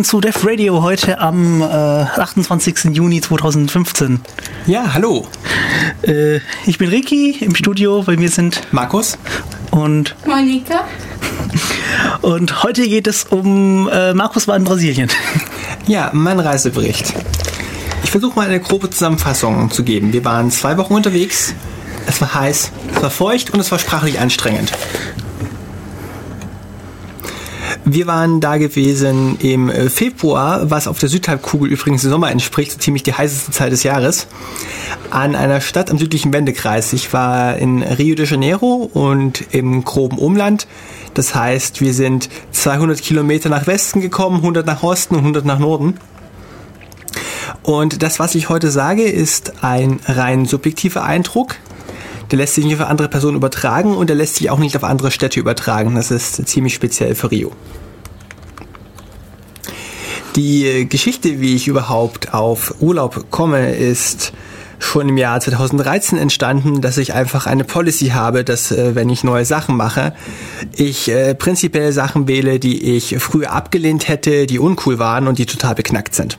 Willkommen zu Def Radio heute am äh, 28. Juni 2015. Ja, hallo. Äh, ich bin Ricky im Studio, bei mir sind Markus und Monika. Und heute geht es um äh, Markus war in Brasilien. Ja, mein Reisebericht. Ich versuche mal eine grobe Zusammenfassung zu geben. Wir waren zwei Wochen unterwegs. Es war heiß, es war feucht und es war sprachlich anstrengend. Wir waren da gewesen im äh, Februar, was auf der Südhalbkugel übrigens im Sommer entspricht, so ziemlich die heißeste Zeit des Jahres, an einer Stadt am südlichen Wendekreis. Ich war in Rio de Janeiro und im groben Umland. Das heißt, wir sind 200 Kilometer nach Westen gekommen, 100 nach Osten und 100 nach Norden. Und das, was ich heute sage, ist ein rein subjektiver Eindruck. Der lässt sich nicht auf andere Personen übertragen und der lässt sich auch nicht auf andere Städte übertragen. Das ist ziemlich speziell für Rio. Die Geschichte, wie ich überhaupt auf Urlaub komme, ist schon im Jahr 2013 entstanden, dass ich einfach eine Policy habe, dass äh, wenn ich neue Sachen mache, ich äh, prinzipiell Sachen wähle, die ich früher abgelehnt hätte, die uncool waren und die total beknackt sind.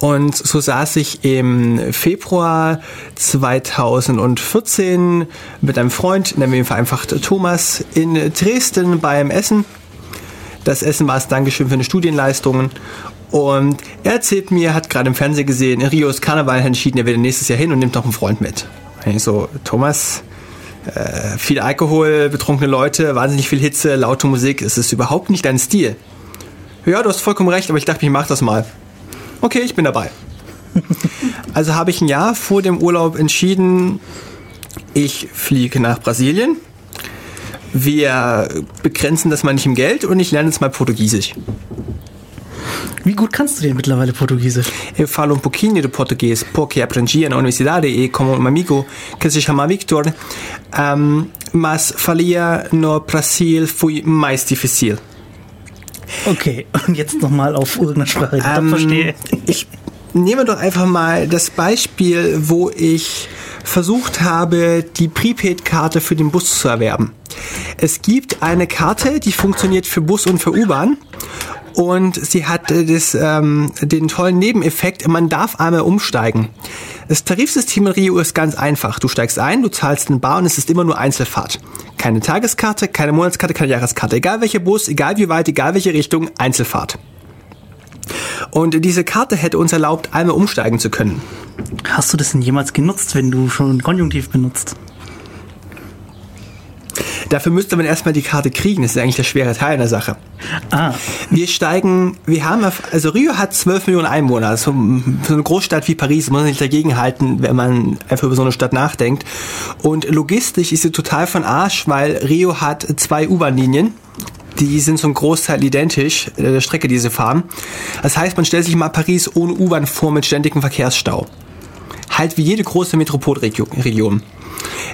Und so saß ich im Februar 2014 mit einem Freund, nennen wir ihn vereinfacht Thomas, in Dresden beim Essen. Das Essen war es Dankeschön für eine Studienleistungen. Und er erzählt mir, hat gerade im Fernsehen gesehen, in Rio ist Karneval entschieden, er will nächstes Jahr hin und nimmt noch einen Freund mit. Und ich so, Thomas, äh, viel Alkohol, betrunkene Leute, wahnsinnig viel Hitze, laute Musik, es ist überhaupt nicht dein Stil. Ja, du hast vollkommen recht, aber ich dachte, ich mach das mal. Okay, ich bin dabei. Also habe ich ein Jahr vor dem Urlaub entschieden, ich fliege nach Brasilien. Wir begrenzen das mal nicht im Geld und ich lerne jetzt mal Portugiesisch. Wie gut kannst du denn mittlerweile Portugiesisch? Eu falo um pouquinho de português porque aprendi na universidade e com um amigo que se chama Victor, um, mas falia no Brasil foi mais difícil. Okay, und jetzt nochmal auf irgendeine Sprache, die ich Ähm, verstehe. Ich nehme doch einfach mal das Beispiel, wo ich versucht habe, die Prepaid-Karte für den Bus zu erwerben. Es gibt eine Karte, die funktioniert für Bus und für U-Bahn. Und sie hat äh, das, ähm, den tollen Nebeneffekt, man darf einmal umsteigen. Das Tarifsystem in Rio ist ganz einfach. Du steigst ein, du zahlst einen Bar und es ist immer nur Einzelfahrt. Keine Tageskarte, keine Monatskarte, keine Jahreskarte. Egal welcher Bus, egal wie weit, egal welche Richtung, Einzelfahrt. Und diese Karte hätte uns erlaubt, einmal umsteigen zu können. Hast du das denn jemals genutzt, wenn du schon Konjunktiv benutzt? Dafür müsste man erstmal die Karte kriegen. Das ist eigentlich der schwere Teil der Sache. Ah, Wir steigen, wir haben, also Rio hat 12 Millionen Einwohner. Also so eine Großstadt wie Paris muss man sich dagegen halten, wenn man einfach über so eine Stadt nachdenkt. Und logistisch ist sie total von Arsch, weil Rio hat zwei U-Bahn-Linien. Die sind zum Großteil identisch, äh, der Strecke, die sie fahren. Das heißt, man stellt sich mal Paris ohne U-Bahn vor mit ständigem Verkehrsstau. Halt wie jede große Metropolregion.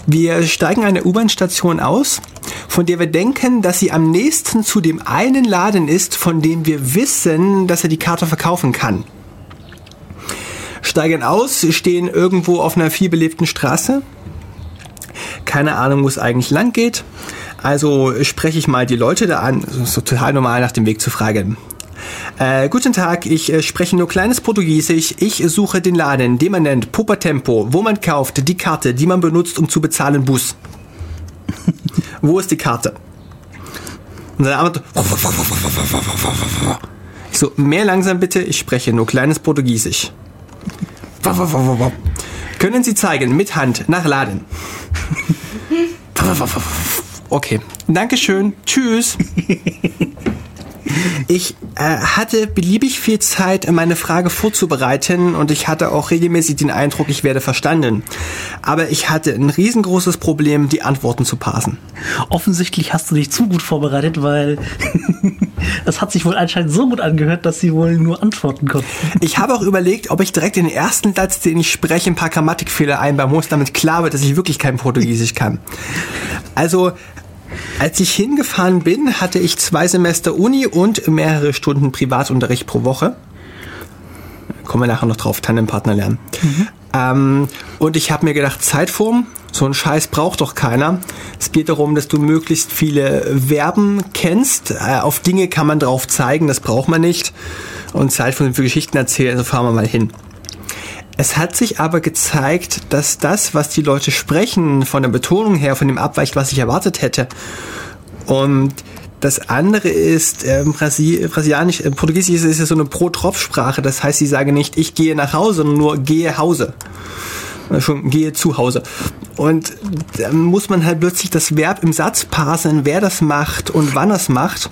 Wir steigen an der U-Bahn-Station aus, von der wir denken, dass sie am nächsten zu dem einen Laden ist, von dem wir wissen, dass er die Karte verkaufen kann. Steigen aus, stehen irgendwo auf einer vielbelebten Straße. Keine Ahnung, wo es eigentlich lang geht. Also spreche ich mal die Leute da an, so total normal nach dem Weg zu fragen. Äh, guten Tag, ich äh, spreche nur kleines Portugiesisch. Ich suche den Laden, den man nennt Popa Tempo, wo man kauft die Karte, die man benutzt, um zu bezahlen, Bus. wo ist die Karte? Und seine Antwort, ich so, mehr langsam bitte, ich spreche nur kleines Portugiesisch. Können Sie zeigen, mit Hand, nach Laden. Okay, Dankeschön, tschüss. Ich äh, hatte beliebig viel Zeit, meine Frage vorzubereiten und ich hatte auch regelmäßig den Eindruck, ich werde verstanden. Aber ich hatte ein riesengroßes Problem, die Antworten zu parsen. offensichtlich hast du dich zu gut vorbereitet, weil das hat sich wohl anscheinend so gut angehört, dass sie wohl nur antworten konnten. Ich habe auch überlegt, ob ich direkt in den ersten Satz, den ich spreche, ein paar Grammatikfehler einbauen muss, damit klar wird, dass ich wirklich kein Portugiesisch kann. Also, als ich hingefahren bin, hatte ich zwei Semester Uni und mehrere Stunden Privatunterricht pro Woche. Kommen wir nachher noch drauf, Tandempartner lernen. Ähm, und ich habe mir gedacht, Zeitform, So ein Scheiß braucht doch keiner. Es geht darum, dass du möglichst viele Verben kennst. Äh, auf Dinge kann man drauf zeigen, das braucht man nicht. Und Zeit für Geschichten erzählen, also fahren wir mal hin. Es hat sich aber gezeigt, dass das, was die Leute sprechen, von der Betonung her, von dem abweicht, was ich erwartet hätte. Und das andere ist, äh, Brasi Brasilianisch, äh, Portugiesisch ist, ja so eine Pro-Tropf-Sprache. Das heißt, sie sagen nicht, ich gehe nach Hause, sondern nur gehe Hause. Äh, schon gehe zu Hause. Und dann muss man halt plötzlich das Verb im Satz parsen, wer das macht und wann es macht.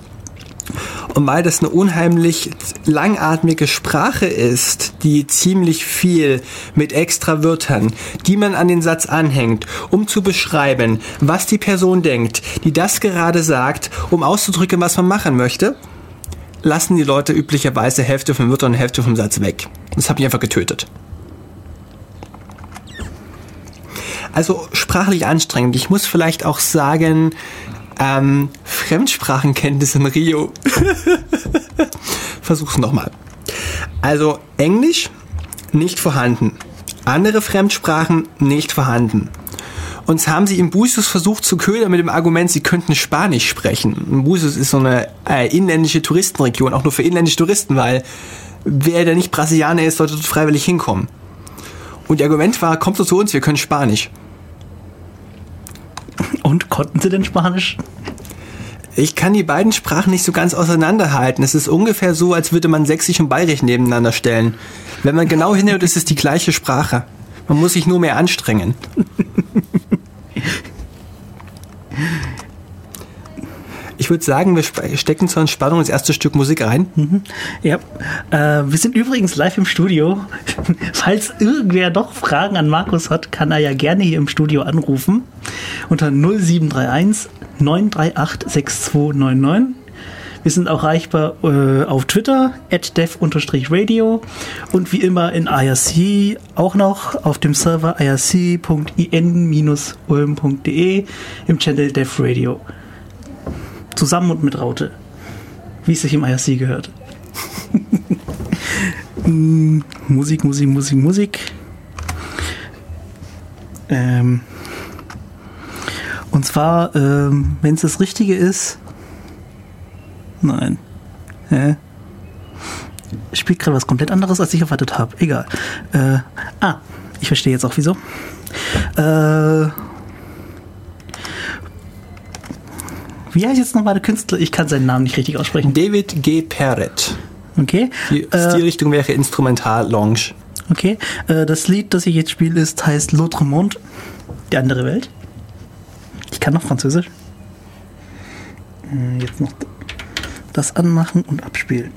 Und weil das eine unheimlich langatmige Sprache ist, die ziemlich viel mit extra Wörtern, die man an den Satz anhängt, um zu beschreiben, was die Person denkt, die das gerade sagt, um auszudrücken, was man machen möchte, lassen die Leute üblicherweise Hälfte vom Wörter und Hälfte vom Satz weg. Das hat mich einfach getötet. Also sprachlich anstrengend. Ich muss vielleicht auch sagen, ähm, Fremdsprachenkenntnis in Rio. Versuch's nochmal. Also Englisch nicht vorhanden. Andere Fremdsprachen nicht vorhanden. Uns haben sie in Busus versucht zu ködern mit dem Argument, sie könnten Spanisch sprechen. Busus ist so eine äh, inländische Touristenregion, auch nur für inländische Touristen, weil wer der nicht Brasilianer ist, sollte dort freiwillig hinkommen. Und ihr Argument war, kommt zu uns, wir können Spanisch. Und konnten sie denn Spanisch? Ich kann die beiden Sprachen nicht so ganz auseinanderhalten. Es ist ungefähr so, als würde man Sächsisch und Bayerisch nebeneinander stellen. Wenn man genau hinhört, ist es die gleiche Sprache. Man muss sich nur mehr anstrengen. Ich würde sagen, wir stecken zur Entspannung das erste Stück Musik rein. Mhm. Ja, äh, wir sind übrigens live im Studio. Falls irgendwer doch Fragen an Markus hat, kann er ja gerne hier im Studio anrufen unter 0731 938 6299. Wir sind auch erreichbar äh, auf Twitter, at dev-radio und wie immer in IRC auch noch auf dem Server irc.in-ulm.de im Channel Dev Radio. Zusammen und mit Raute. Wie es sich im IRC gehört. Musik, Musik, Musik, Musik. Ähm, und zwar, ähm, wenn es das Richtige ist. Nein. Hä? Spielt gerade was komplett anderes, als ich erwartet habe. Egal. Äh, ah, ich verstehe jetzt auch wieso. Äh, wie heißt jetzt nochmal der Künstler? Ich kann seinen Namen nicht richtig aussprechen. David G. Perret. Okay. Die Äh, Stilrichtung wäre Instrumental Lounge. Okay, äh, das Lied, das ich jetzt spiele, ist, heißt L'autre monde, die andere Welt. Ich kann noch Französisch. Äh, Jetzt noch das anmachen und abspielen.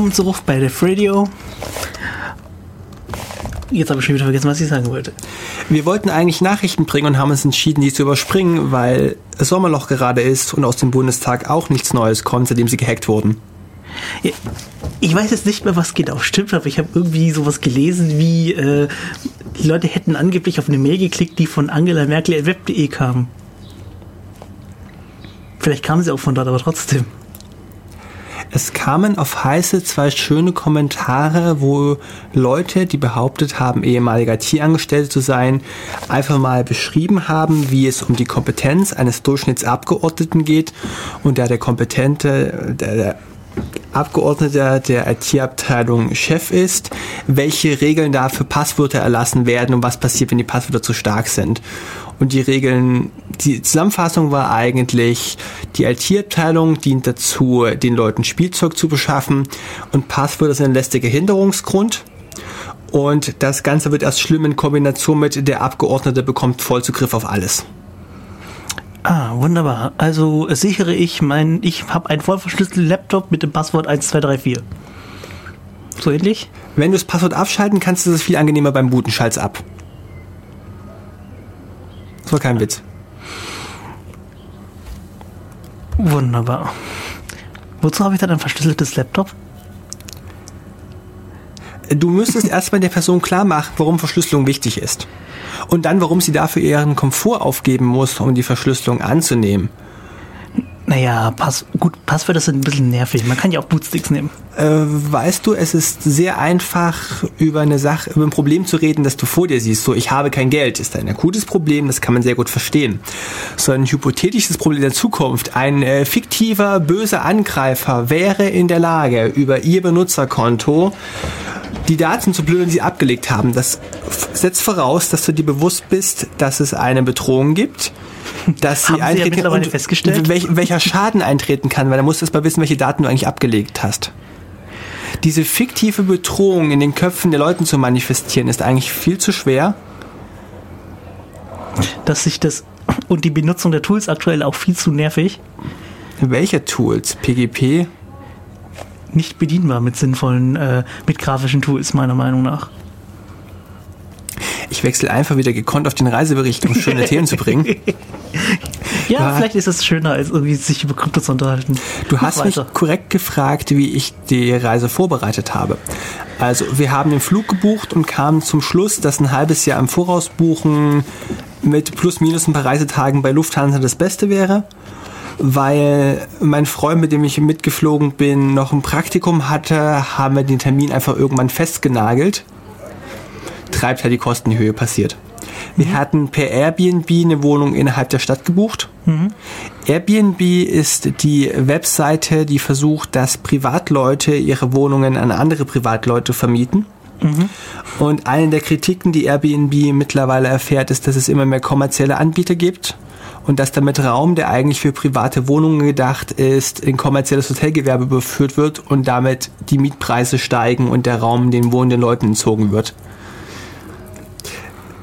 Willkommen zurück bei Def Radio. Jetzt habe ich schon wieder vergessen, was ich sagen wollte. Wir wollten eigentlich Nachrichten bringen und haben uns entschieden, die zu überspringen, weil Sommerloch gerade ist und aus dem Bundestag auch nichts Neues kommt, seitdem sie gehackt wurden. Ich weiß jetzt nicht mehr, was genau stimmt, aber ich habe irgendwie sowas gelesen, wie äh, die Leute hätten angeblich auf eine Mail geklickt, die von Angela Merkel at web.de kam. Vielleicht kamen sie auch von dort, aber trotzdem. Kamen auf heiße zwei schöne Kommentare, wo Leute, die behauptet haben, ehemaliger Tierangestellte zu sein, einfach mal beschrieben haben, wie es um die Kompetenz eines Durchschnittsabgeordneten geht und da der kompetente, der, der Abgeordneter der IT-Abteilung Chef ist, welche Regeln da für Passwörter erlassen werden und was passiert, wenn die Passwörter zu stark sind. Und die Regeln, die Zusammenfassung war eigentlich, die IT-Abteilung dient dazu, den Leuten Spielzeug zu beschaffen und Passwörter sind ein lästiger Hinderungsgrund. Und das Ganze wird erst schlimm in Kombination mit der Abgeordnete bekommt Vollzugriff auf alles. Ah, wunderbar. Also sichere ich mein, ich habe einen vollverschlüsselten Laptop mit dem Passwort 1234. So ähnlich? Wenn du das Passwort abschalten kannst, ist es viel angenehmer beim Booten. Schalt's ab. Das war kein Witz. Wunderbar. Wozu habe ich dann ein verschlüsseltes Laptop? Du müsstest erstmal der Person klar machen, warum Verschlüsselung wichtig ist. Und dann, warum sie dafür ihren Komfort aufgeben muss, um die Verschlüsselung anzunehmen. Naja, Pass gut, Passwörter sind ein bisschen nervig. Man kann ja auch Bootsticks nehmen. Äh, weißt du, es ist sehr einfach, über eine Sache, über ein Problem zu reden, das du vor dir siehst. So, ich habe kein Geld, ist ein akutes Problem, das kann man sehr gut verstehen. So ein hypothetisches Problem der Zukunft. Ein äh, fiktiver, böser Angreifer wäre in der Lage, über ihr Benutzerkonto die Daten zu plündern, die sie abgelegt haben. Das setzt voraus, dass du dir bewusst bist, dass es eine Bedrohung gibt dass sie, Haben sie ja eintreten und festgestellt? welch, welcher Schaden eintreten kann, weil da musst du erst mal wissen, welche Daten du eigentlich abgelegt hast. Diese fiktive Bedrohung in den Köpfen der Leuten zu manifestieren, ist eigentlich viel zu schwer. Dass sich das und die Benutzung der Tools aktuell auch viel zu nervig, Welche Tools? PGP? Nicht bedienbar mit sinnvollen, äh, mit grafischen Tools, meiner Meinung nach. Ich wechsle einfach wieder gekonnt auf den Reisebericht, um schöne Themen zu bringen. Ja, Ja. vielleicht ist es schöner, als irgendwie sich über Krypto zu unterhalten. Du Mach hast mich weiter. korrekt gefragt, wie ich die Reise vorbereitet habe. Also, wir haben den Flug gebucht und kamen zum Schluss, dass ein halbes Jahr im Voraus buchen mit plus minus ein paar Reisetagen bei Lufthansa das Beste wäre. Weil mein Freund, mit dem ich mitgeflogen bin, noch ein Praktikum hatte, haben wir den Termin einfach irgendwann festgenagelt. Treibt halt die Kosten in die Höhe passiert. Wir hatten per Airbnb eine Wohnung innerhalb der Stadt gebucht. Airbnb ist die Webseite, die versucht, dass Privatleute ihre Wohnungen an andere Privatleute vermieten. Und eine der Kritiken, die Airbnb mittlerweile erfährt, ist, dass es immer mehr kommerzielle Anbieter gibt und dass damit Raum, der eigentlich für private Wohnungen gedacht ist, in kommerzielles Hotelgewerbe überführt wird und damit die Mietpreise steigen und der Raum den wohnenden Leuten entzogen wird.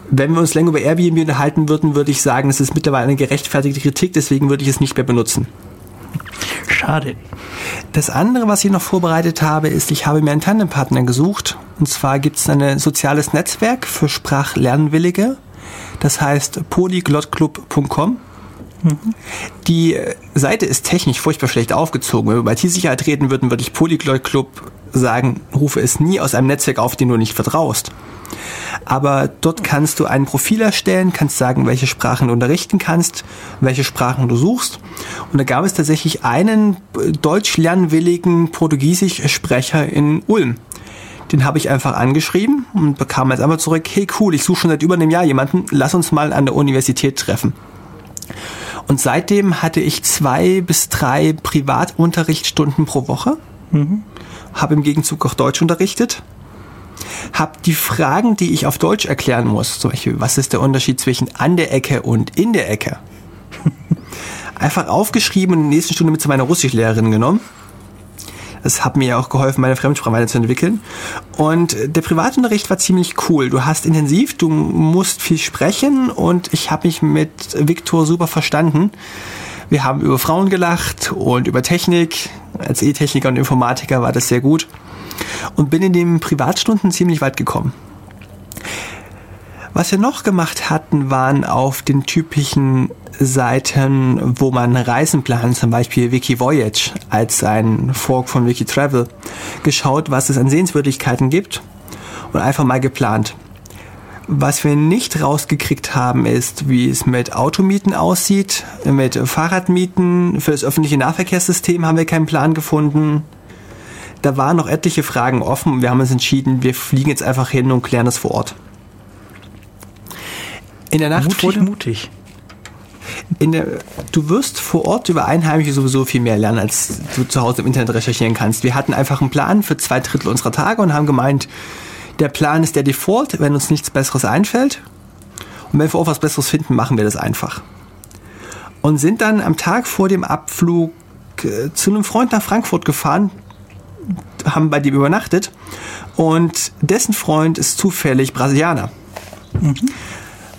Wenn wir uns länger über Airbnb unterhalten würden, würde ich sagen, es ist mittlerweile eine gerechtfertigte Kritik, deswegen würde ich es nicht mehr benutzen. Schade. Das andere, was ich noch vorbereitet habe, ist, ich habe mir einen Tandempartner gesucht. Und zwar gibt es ein soziales Netzwerk für Sprachlernwillige. Das heißt polyglotclub.com. Die Seite ist technisch furchtbar schlecht aufgezogen. Wenn wir über IT-Sicherheit reden würden, würde ich Polyglot Club sagen, rufe es nie aus einem Netzwerk auf, dem du nicht vertraust. Aber dort kannst du ein Profil erstellen, kannst sagen, welche Sprachen du unterrichten kannst, welche Sprachen du suchst. Und da gab es tatsächlich einen deutsch lernwilligen Portugiesisch-Sprecher in Ulm. Den habe ich einfach angeschrieben und bekam jetzt einmal zurück, hey cool, ich suche schon seit über einem Jahr jemanden, lass uns mal an der Universität treffen. Und seitdem hatte ich zwei bis drei Privatunterrichtsstunden pro Woche. Habe im Gegenzug auch Deutsch unterrichtet. Habe die Fragen, die ich auf Deutsch erklären muss, zum Beispiel, was ist der Unterschied zwischen an der Ecke und in der Ecke, einfach aufgeschrieben und in der nächsten Stunde mit zu meiner Russischlehrerin genommen. Das hat mir auch geholfen, meine Fremdsprache weiterzuentwickeln. Und der Privatunterricht war ziemlich cool. Du hast intensiv, du musst viel sprechen und ich habe mich mit Viktor super verstanden. Wir haben über Frauen gelacht und über Technik Als E-Techniker und Informatiker war das sehr gut. Und bin in den Privatstunden ziemlich weit gekommen. Was wir noch gemacht hatten, waren auf den typischen Seiten, wo man Reisen plant, zum Beispiel Wikivoyage als ein Fork von Wikitravel, geschaut, was es an Sehenswürdigkeiten gibt und einfach mal geplant. Was wir nicht rausgekriegt haben, ist, wie es mit Automieten aussieht, mit Fahrradmieten. Für das öffentliche Nahverkehrssystem haben wir keinen Plan gefunden. Da waren noch etliche Fragen offen und wir haben uns entschieden, wir fliegen jetzt einfach hin und klären das vor Ort. In der Nacht mutig, vor dem, mutig. der, du wirst vor Ort über Einheimische sowieso viel mehr lernen, als du zu Hause im Internet recherchieren kannst. Wir hatten einfach einen Plan für zwei Drittel unserer Tage und haben gemeint, der Plan ist der Default, wenn uns nichts Besseres einfällt. Und wenn wir auch was Besseres finden, machen wir das einfach. Und sind dann am Tag vor dem Abflug äh, zu einem Freund nach Frankfurt gefahren, haben bei dem übernachtet und dessen Freund ist zufällig Brasilianer.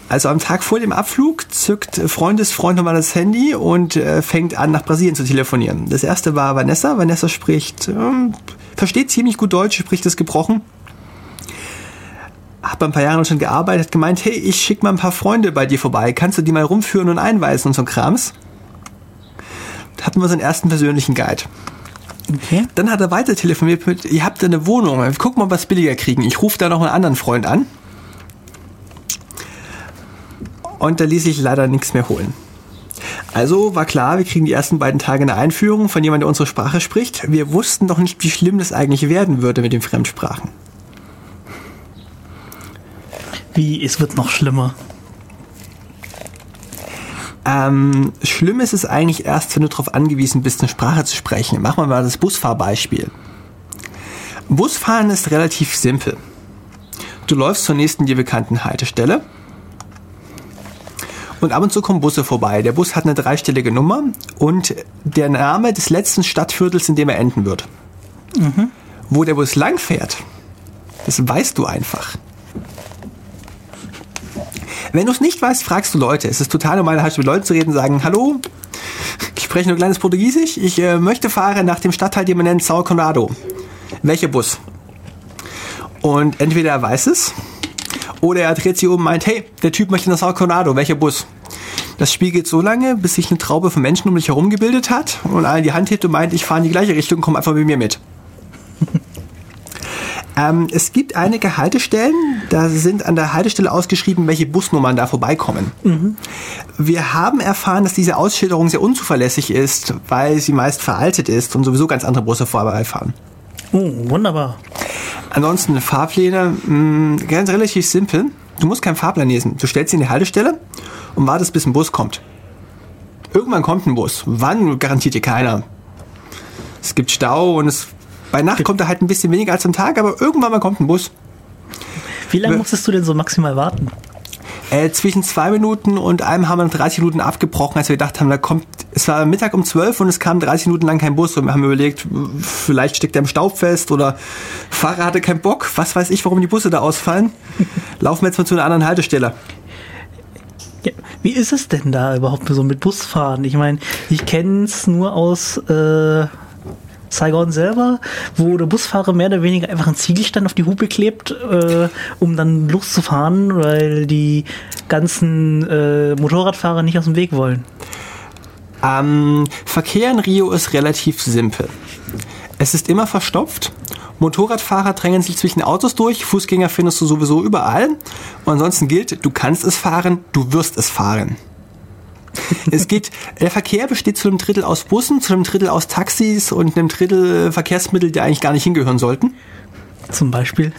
Also am Tag vor dem Abflug zückt Freundesfreund nochmal das Handy und äh, fängt an, nach Brasilien zu telefonieren. Das erste war Vanessa. Vanessa spricht, ähm, versteht ziemlich gut Deutsch, spricht es gebrochen. Hat bei ein paar Jahren schon gearbeitet, hat gemeint, hey, ich schick mal ein paar Freunde bei dir vorbei. Kannst du die mal rumführen und einweisen und so Krams? Da hatten wir so einen ersten persönlichen Guide. Okay. Dann hat er weiter telefoniert mit, ihr habt eine Wohnung, guck mal, was billiger kriegen. Ich rufe da noch einen anderen Freund an. Und da ließ sich leider nichts mehr holen. Also war klar, wir kriegen die ersten beiden Tage eine Einführung von jemandem, der unsere Sprache spricht. Wir wussten noch nicht, wie schlimm das eigentlich werden würde mit den Fremdsprachen. Wie, es wird noch schlimmer. Ähm, schlimm ist es eigentlich erst, wenn du darauf angewiesen bist, eine Sprache zu sprechen. Machen wir mal das Busfahrbeispiel. Busfahren ist relativ simpel. Du läufst zur nächsten dir bekannten Haltestelle und ab und zu kommen Busse vorbei. Der Bus hat eine dreistellige Nummer und der Name des letzten Stadtviertels, in dem er enden wird. Wo der Bus lang fährt, das weißt du einfach. Wenn du es nicht weißt, fragst du Leute. Es ist total normal, halt mit Leuten zu reden, sagen, hallo, ich spreche nur kleines Portugiesisch, ich äh, möchte fahren nach dem Stadtteil, den man nennt Sao Conrado. Welcher Bus? Und entweder er weiß es, oder er dreht sich um und meint, hey, der Typ möchte nach Sao Conrado, welcher Bus? Das Spiel geht so lange, bis sich eine Traube von Menschen um dich herum gebildet hat und einer die Hand hebt und meint, ich fahre in die gleiche Richtung, komm einfach mit mir mit. ähm, es gibt einige Haltestellen, da sind an der Haltestelle ausgeschrieben, welche Busnummern da vorbeikommen. Wir haben erfahren, dass diese Ausschilderung sehr unzuverlässig ist, weil sie meist veraltet ist und sowieso ganz andere Busse vorbeifahren. Oh, wunderbar. Ansonsten Fahrpläne, mh, ganz relativ simpel. Du musst keinen Fahrplan lesen. Du stellst ihn in die Haltestelle und wartest, bis ein Bus kommt. Irgendwann kommt ein Bus. Wann, garantiert dir keiner. Es gibt Stau und es, bei Nacht kommt er halt ein bisschen weniger als am Tag, aber irgendwann mal kommt ein Bus. Wie lange musstest du denn so maximal warten? Äh, zwischen zwei Minuten und einem haben wir 30 Minuten abgebrochen, als wir gedacht haben, da kommt, es war Mittag um 12 und es kam 30 Minuten lang kein Bus und wir haben überlegt, vielleicht steckt er im Staub fest oder Fahrer hatte keinen Bock, was weiß ich, warum die Busse da ausfallen. Laufen wir jetzt mal zu einer anderen Haltestelle. Ja, wie ist es denn da überhaupt so mit Busfahren? Ich meine, ich kenne es nur aus äh, Saigon selber, wo der Busfahrer mehr oder weniger einfach einen Ziegelstein auf die Hupe klebt, äh, um dann loszufahren, weil die ganzen äh, Motorradfahrer nicht aus dem Weg wollen. Ähm, Verkehr in Rio ist relativ simpel. Es ist immer verstopft. Motorradfahrer drängen sich zwischen Autos durch, Fußgänger findest du sowieso überall. Und ansonsten gilt, du kannst es fahren, du wirst es fahren. es geht, der Verkehr besteht zu einem Drittel aus Bussen, zu einem Drittel aus Taxis und einem Drittel Verkehrsmittel, die eigentlich gar nicht hingehören sollten. Zum Beispiel.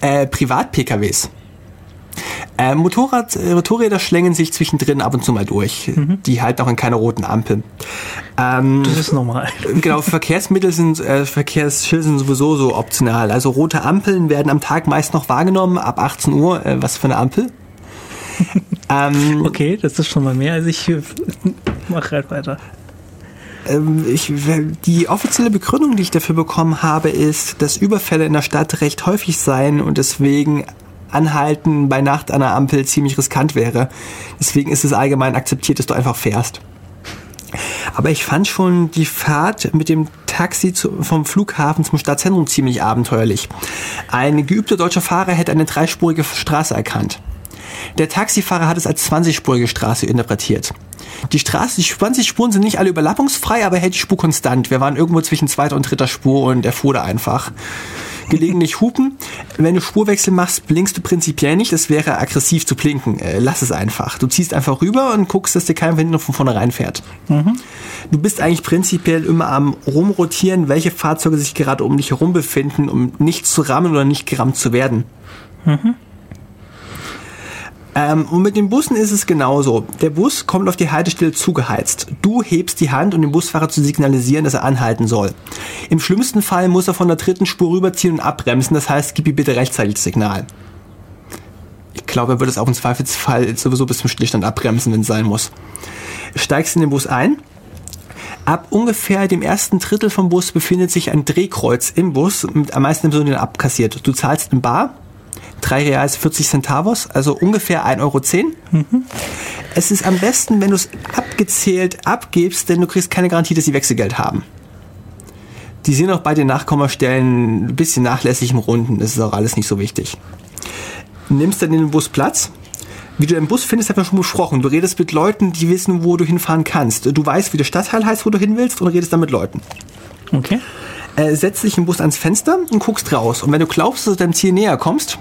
Äh, Privat-PKWs. Äh, Motorrad, äh, Motorräder schlängen sich zwischendrin ab und zu mal durch. Die halten auch in keiner roten Ampel. Ähm, Das ist normal. Genau, Verkehrsmittel sind, äh, Verkehrsschilder sind sowieso so optional. Also rote Ampeln werden am Tag meist noch wahrgenommen, ab 18 Uhr. Äh, was für eine Ampel? ähm, Okay, das ist schon mal mehr, als ich äh, mach halt weiter. ähm, ich, die offizielle Begründung, die ich dafür bekommen habe, ist, dass Überfälle in der Stadt recht häufig seien und deswegen Anhalten bei Nacht an der Ampel ziemlich riskant wäre. Deswegen ist es allgemein akzeptiert, dass du einfach fährst. Aber ich fand schon die Fahrt mit dem Taxi zu, vom Flughafen zum Stadtzentrum ziemlich abenteuerlich. Ein geübter deutscher Fahrer hätte eine dreispurige Straße erkannt. Der Taxifahrer hat es als 20-spurige Straße interpretiert. Die Straße, die 20 Spuren sind nicht alle überlappungsfrei, aber hält die Spur konstant. Wir waren irgendwo zwischen zweiter und dritter Spur und er fuhr da einfach. Gelegentlich hupen. Wenn du Spurwechsel machst, blinkst du prinzipiell nicht. Es wäre aggressiv zu blinken. Äh, lass es einfach. Du ziehst einfach rüber und guckst, dass dir kein Wind von vornherein fährt. Mhm. Du bist eigentlich prinzipiell immer am rumrotieren, welche Fahrzeuge sich gerade um dich herum befinden, um nicht zu rammen oder nicht gerammt zu werden. Mhm. Ähm, und mit den Bussen ist es genauso. Der Bus kommt auf die Haltestelle zugeheizt. Du hebst die Hand, um dem Busfahrer zu signalisieren, dass er anhalten soll. Im schlimmsten Fall muss er von der dritten Spur rüberziehen und abbremsen. Das heißt, gib ihm bitte rechtzeitig das Signal. Ich glaube, er wird es auch im Zweifelsfall sowieso bis zum Stillstand abbremsen, wenn es sein muss. Steigst in den Bus ein. Ab ungefähr dem ersten Drittel vom Bus befindet sich ein Drehkreuz im Bus, mit am meisten Personen abkassiert. Du zahlst in Bar, 3 Reals 40 Centavos, also ungefähr 1,10 Euro. Mhm. Es ist am besten, wenn du es abgezählt abgibst, denn du kriegst keine Garantie, dass sie Wechselgeld haben. Die sind auch bei den Nachkommastellen ein bisschen nachlässig im Runden, das ist auch alles nicht so wichtig. Nimmst dann in den Bus Platz. Wie du im Bus findest, haben wir schon besprochen. Du redest mit Leuten, die wissen, wo du hinfahren kannst. Du weißt, wie der Stadtteil heißt, wo du hin willst und redest dann mit Leuten. Okay. Äh, setz dich im Bus ans Fenster und guckst raus. Und wenn du glaubst, dass du deinem Ziel näher kommst,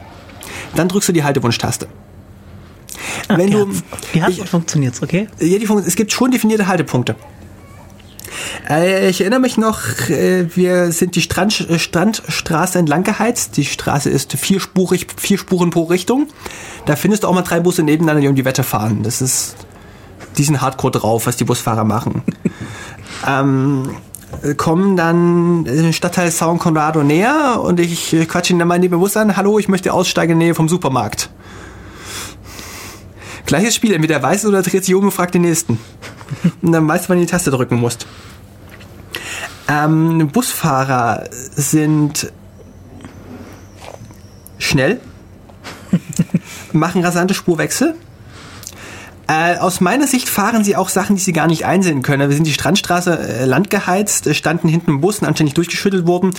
dann drückst du die Haltewunschtaste. Ah, Wenn du, wie hat funktioniert okay? Ja, die, es gibt schon definierte Haltepunkte. Äh, ich erinnere mich noch, äh, wir sind die Strand, äh, Strandstraße entlang geheizt. Die Straße ist vierspurig, vier Spuren pro Richtung. Da findest du auch mal drei Busse nebeneinander, die um die Wette fahren. Das ist, die sind hardcore drauf, was die Busfahrer machen. ähm, kommen dann im Stadtteil San Conrado näher und ich quatsche ihn dann mal dem Bus an. Hallo, ich möchte aussteigen in der Nähe vom Supermarkt. Gleiches Spiel, entweder er weiß es oder dreht sich um und fragt den nächsten. Und dann weißt du, wann du die Taste drücken musst. Ähm, Busfahrer sind schnell, machen rasante Spurwechsel äh, aus meiner Sicht fahren sie auch Sachen, die sie gar nicht einsehen können. Wir sind die Strandstraße äh, landgeheizt, äh, standen hinten im Bus und anständig durchgeschüttelt worden,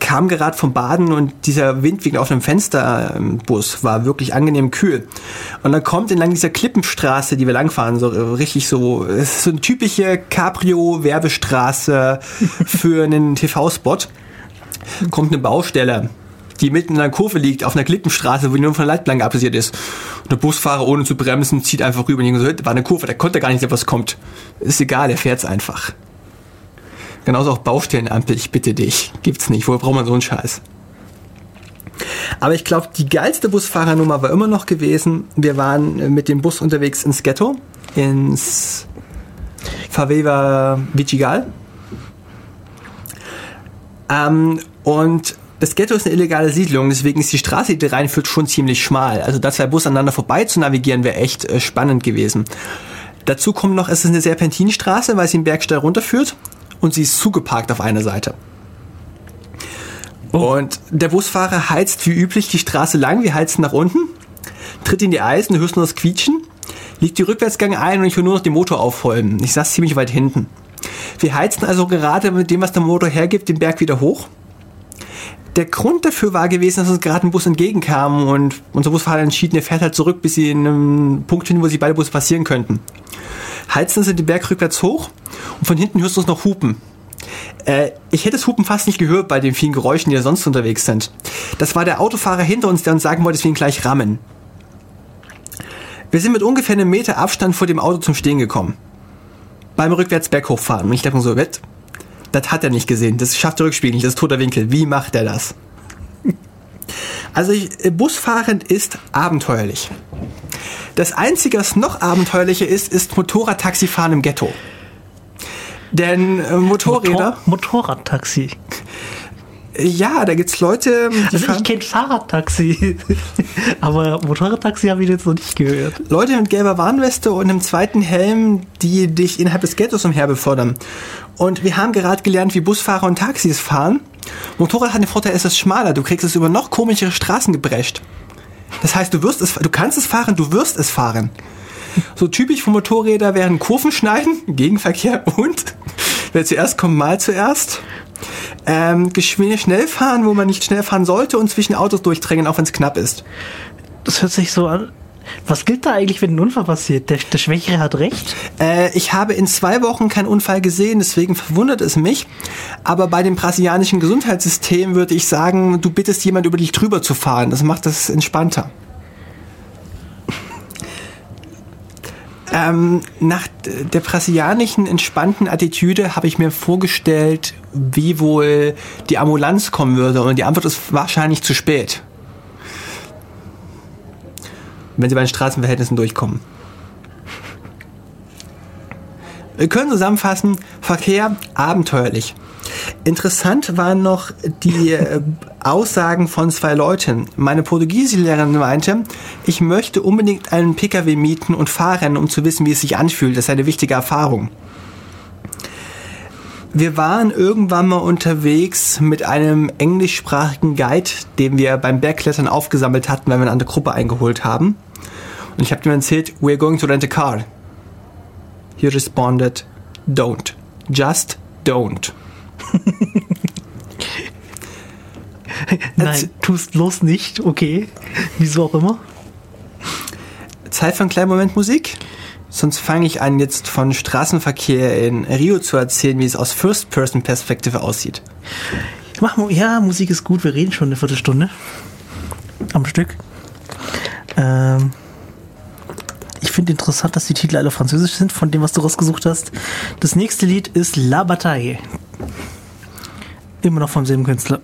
kam gerade vom Baden und dieser Wind wegen auf einem Fenster im Bus war wirklich angenehm kühl. Und dann kommt entlang dieser Klippenstraße, die wir langfahren, so äh, richtig so, es ist so eine typische Cabrio-Werbestraße für einen TV-Spot. Kommt eine Baustelle die mitten in einer Kurve liegt, auf einer Klippenstraße, wo die nur von der Leitplanke abgesiert ist. Und der Busfahrer, ohne zu bremsen, zieht einfach rüber und so, war eine Kurve, der konnte gar nicht sehen, was kommt. Ist egal, er fährt's einfach. Genauso auch Baustellenampel, ich bitte dich. Gibt's nicht. Woher braucht man so einen Scheiß? Aber ich glaube, die geilste Busfahrernummer war immer noch gewesen, wir waren mit dem Bus unterwegs ins Ghetto, ins Favela Vichigal. Ähm, und das Ghetto ist eine illegale Siedlung, deswegen ist die Straße, die reinführt, schon ziemlich schmal. Also da zwei Busse aneinander vorbei zu navigieren, wäre echt äh, spannend gewesen. Dazu kommt noch, es ist eine Serpentinstraße, weil sie den Berg steil runterführt und sie ist zugeparkt auf einer Seite. Oh. Und der Busfahrer heizt wie üblich die Straße lang, wir heizen nach unten, tritt in die Eisen, du hörst nur das Quietschen, liegt die Rückwärtsgang ein und ich höre nur noch den Motor aufholen. Ich saß ziemlich weit hinten. Wir heizen also gerade mit dem, was der Motor hergibt, den Berg wieder hoch der Grund dafür war gewesen, dass uns gerade ein Bus entgegenkam und unser Busfahrer entschieden, er fährt halt zurück, bis sie in einem Punkt finden, wo sie beide Busse passieren könnten. Heizen sie den Berg rückwärts hoch und von hinten hörst du uns noch Hupen. Äh, ich hätte das Hupen fast nicht gehört bei den vielen Geräuschen, die da sonst unterwegs sind. Das war der Autofahrer hinter uns, der uns sagen wollte, dass wir ihn gleich rammen. Wir sind mit ungefähr einem Meter Abstand vor dem Auto zum Stehen gekommen. Beim rückwärts Berg hochfahren. Und ich dachte mir so, wett, das hat er nicht gesehen. Das schafft der Rückspiegel nicht. Das ist toter Winkel. Wie macht er das? Also ich, Busfahren ist abenteuerlich. Das Einzige, was noch abenteuerlicher ist, ist Motorradtaxifahren im Ghetto. Denn äh, Motorräder... Motor Motorradtaxi. Ja, da gibt's Leute, die also ich kenne Fahrradtaxi, aber Motorradtaxi habe ich jetzt noch nicht gehört. Leute mit gelber Warnweste und einem zweiten Helm, die dich innerhalb des Ghettos umher befördern. Und wir haben gerade gelernt, wie Busfahrer und Taxis fahren. Motorrad hat den Vorteil, es ist schmaler. Du kriegst es über noch komischere Straßen gebrecht. Das heißt, du wirst es, du kannst es fahren, du wirst es fahren. So typisch für Motorräder wären Kurven schneiden, Gegenverkehr und wer zuerst kommt, mal zuerst. Ähm, geschwind schnell fahren, wo man nicht schnell fahren sollte und zwischen Autos durchdrängen, auch wenn es knapp ist. Das hört sich so an. Was gilt da eigentlich, wenn ein Unfall passiert? Der, der Schwächere hat recht? Äh, ich habe in zwei Wochen keinen Unfall gesehen, deswegen verwundert es mich. Aber bei dem brasilianischen Gesundheitssystem würde ich sagen, du bittest jemand über dich drüber zu fahren. Das macht das entspannter. Ähm, nach der brasilianischen entspannten Attitüde habe ich mir vorgestellt, wie wohl die Ambulanz kommen würde. Und die Antwort ist wahrscheinlich zu spät. Wenn sie bei den Straßenverhältnissen durchkommen. Wir können zusammenfassen, Verkehr abenteuerlich. Interessant waren noch die äh, Aussagen von zwei Leuten. Meine Portugiesischlehrerin meinte, ich möchte unbedingt einen Pkw mieten und fahren, um zu wissen, wie es sich anfühlt. Das ist eine wichtige Erfahrung. Wir waren irgendwann mal unterwegs mit einem englischsprachigen Guide, den wir beim Bergklettern aufgesammelt hatten, weil wir eine andere Gruppe eingeholt haben. Und ich habe ihm erzählt, we're going to rent a car. He responded, don't. Just don't. Nein, tust bloß nicht, okay. Wieso auch immer. Zeit für einen kleinen Moment Musik? Sonst fange ich an, jetzt von Straßenverkehr in Rio zu erzählen, wie es aus First-Person-Perspektive aussieht. Mach, ja, Musik ist gut, wir reden schon eine Viertelstunde am Stück. Ähm, ich finde interessant, dass die Titel alle französisch sind, von dem, was du rausgesucht hast. Das nächste Lied ist La Bataille. Immer noch vom selben Künstler.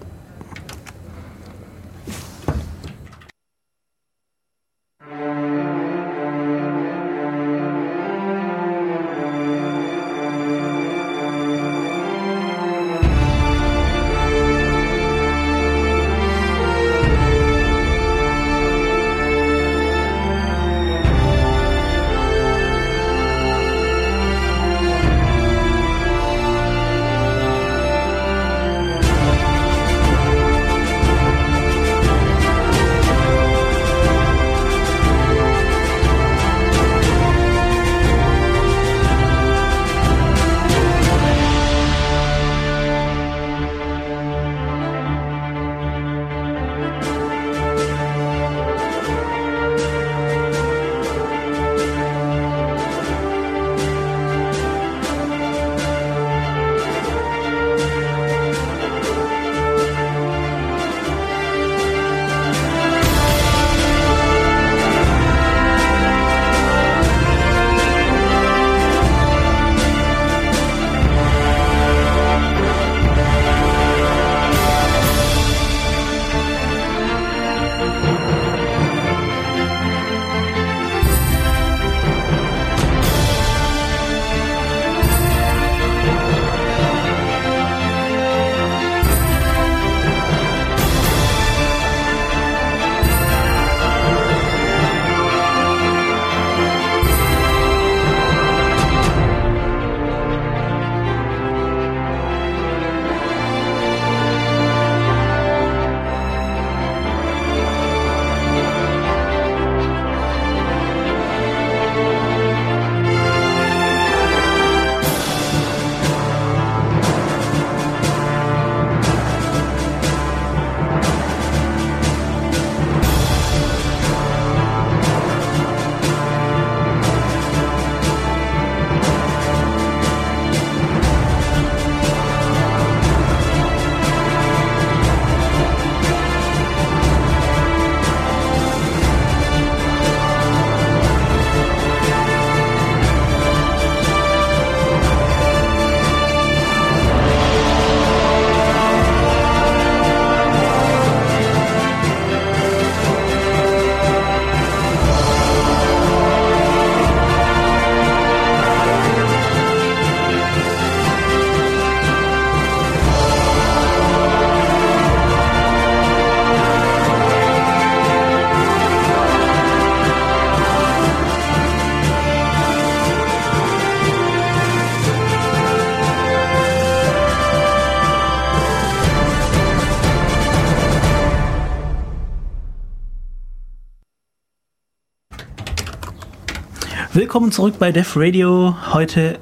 Willkommen zurück bei Def Radio. Heute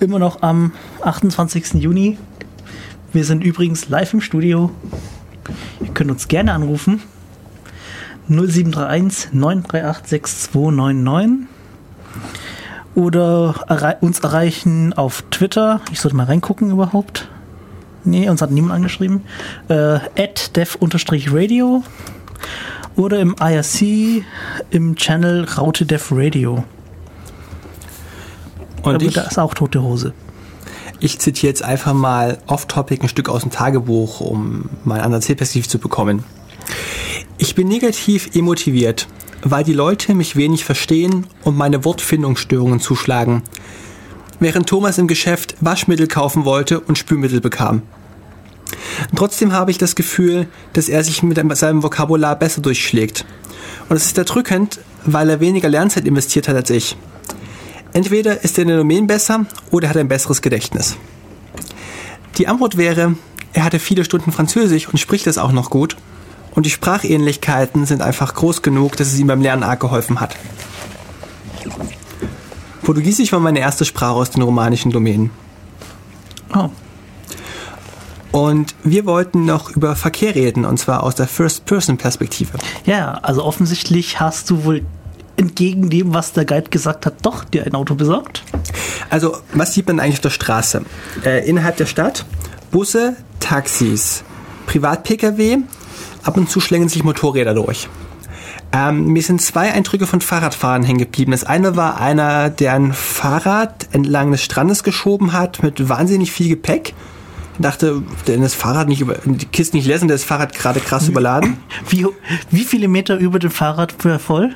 immer noch am 28. Juni. Wir sind übrigens live im Studio. Ihr könnt uns gerne anrufen. 0731 938 6299 oder uns erreichen auf Twitter. Ich sollte mal reingucken überhaupt. Nee, uns hat niemand angeschrieben. Äh, dev-radio oder im IRC im Channel Raute Dev Radio. Und Aber ich, da ist auch tote Hose. ich zitiere jetzt einfach mal off-topic ein Stück aus dem Tagebuch, um mal eine andere Erzählperspektive zu bekommen. Ich bin negativ emotiviert, weil die Leute mich wenig verstehen und meine Wortfindungsstörungen zuschlagen. Während Thomas im Geschäft Waschmittel kaufen wollte und Spülmittel bekam. Trotzdem habe ich das Gefühl, dass er sich mit seinem Vokabular besser durchschlägt. Und es ist erdrückend, weil er weniger Lernzeit investiert hat als ich. Entweder ist er in den Domain besser oder er hat ein besseres Gedächtnis. Die Antwort wäre, er hatte viele Stunden Französisch und spricht es auch noch gut. Und die Sprachähnlichkeiten sind einfach groß genug, dass es ihm beim Lernen arg geholfen hat. Portugiesisch war meine erste Sprache aus den romanischen Domänen. Oh. Und wir wollten noch über Verkehr reden, und zwar aus der First-Person-Perspektive. Ja, also offensichtlich hast du wohl entgegen dem, was der Guide gesagt hat, doch dir ein Auto besorgt. Also, was sieht man eigentlich auf der Straße? Äh, innerhalb der Stadt Busse, Taxis, Privat-Pkw, ab und zu schlängeln sich Motorräder durch. Ähm, mir sind zwei Eindrücke von Fahrradfahrern hängen geblieben. Das eine war einer, der ein Fahrrad entlang des Strandes geschoben hat mit wahnsinnig viel Gepäck. Dachte, denn das Fahrrad nicht über, die Kiste nicht sind, das Fahrrad gerade krass überladen. Wie, wie viele Meter über dem Fahrrad für voll?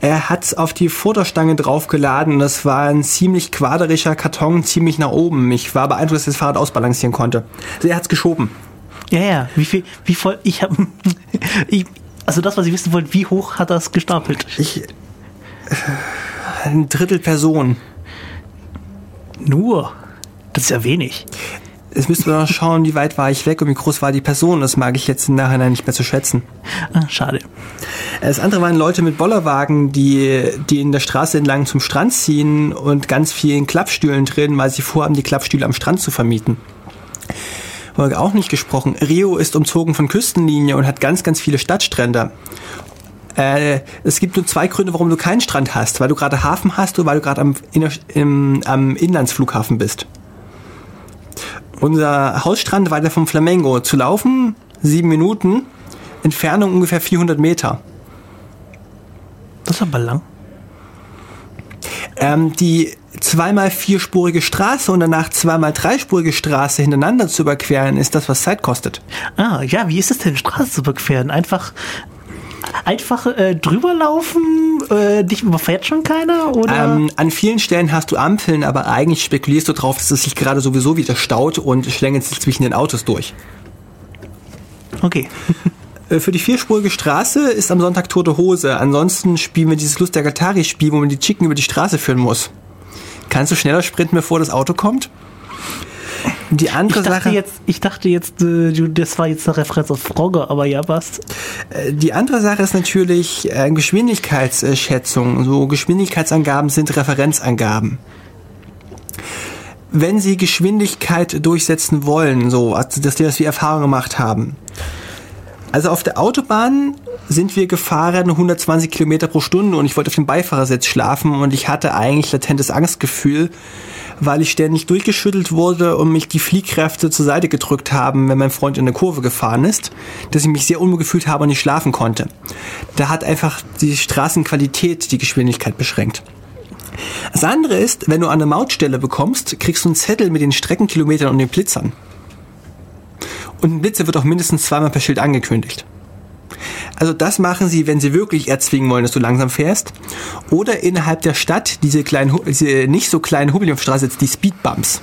Er hat's auf die Vorderstange draufgeladen und das war ein ziemlich quaderischer Karton, ziemlich nach oben. Ich war beeindruckt, dass das Fahrrad ausbalancieren konnte. Also er hat's geschoben. Ja, ja. Wie viel, wie voll? Ich habe, also das, was ich wissen wollte, wie hoch hat das gestapelt? Ich. äh, Ein Drittel Person. Nur. Das ist ja wenig. Jetzt müssten wir noch schauen, wie weit war ich weg und wie groß war die Person. Das mag ich jetzt im Nachhinein nicht mehr zu schätzen. Ah, schade. Das andere waren Leute mit Bollerwagen, die, die in der Straße entlang zum Strand ziehen und ganz vielen Klappstühlen drin, weil sie vorhaben, die Klappstühle am Strand zu vermieten. Wollte auch nicht gesprochen. Rio ist umzogen von Küstenlinie und hat ganz, ganz viele Stadtstrände. Äh, es gibt nur zwei Gründe, warum du keinen Strand hast. Weil du gerade Hafen hast oder weil du gerade am, am Inlandsflughafen bist. Unser Hausstrand weiter vom Flamengo. Zu laufen, sieben Minuten. Entfernung ungefähr 400 Meter. Das ist aber lang. Ähm, die zweimal vierspurige Straße und danach zweimal dreispurige Straße hintereinander zu überqueren, ist das, was Zeit kostet. Ah, ja, wie ist es denn, Straße zu überqueren? Einfach, einfach äh, drüber laufen? Äh, dich überfährt schon keiner? Oder? Ähm, an vielen Stellen hast du Ampeln, aber eigentlich spekulierst du drauf, dass es sich gerade sowieso wieder staut und schlängelt sich zwischen den Autos durch. okay. Äh, Für die vierspurige Straße ist am Sonntag tote Hose. Ansonsten spielen wir dieses Lust der Gatari-Spiel, wo man die Chicken über die Straße führen muss. Kannst du schneller sprinten, bevor das Auto kommt? Die andere Ich dachte Sache. jetzt, ich dachte jetzt, äh, das war jetzt eine Referenz auf Frogger, aber ja, was? Die andere Sache ist natürlich äh, Geschwindigkeitsschätzung. So Geschwindigkeitsangaben sind Referenzangaben. Wenn Sie Geschwindigkeit durchsetzen wollen, so, also dass die das wie Erfahrung gemacht haben. Also auf der Autobahn sind wir gefahren 120 Kilometer pro Stunde und ich wollte auf dem Beifahrersitz schlafen und ich hatte eigentlich latentes Angstgefühl, weil ich ständig durchgeschüttelt wurde und mich die Fliehkräfte zur Seite gedrückt haben, wenn mein Freund in eine Kurve gefahren ist, dass ich mich sehr unwohl gefühlt habe und nicht schlafen konnte. Da hat einfach die Straßenqualität die Geschwindigkeit beschränkt. Das andere ist, wenn du an eine Mautstelle bekommst, kriegst du einen Zettel mit den Streckenkilometern und den Blitzern. Und ein Blitzer wird auch mindestens zweimal per Schild angekündigt. Also das machen sie, wenn sie wirklich erzwingen wollen, dass du langsam fährst. Oder innerhalb der Stadt diese kleinen, diese nicht so kleinen Hubbel auf der Straße, die Speedbumps.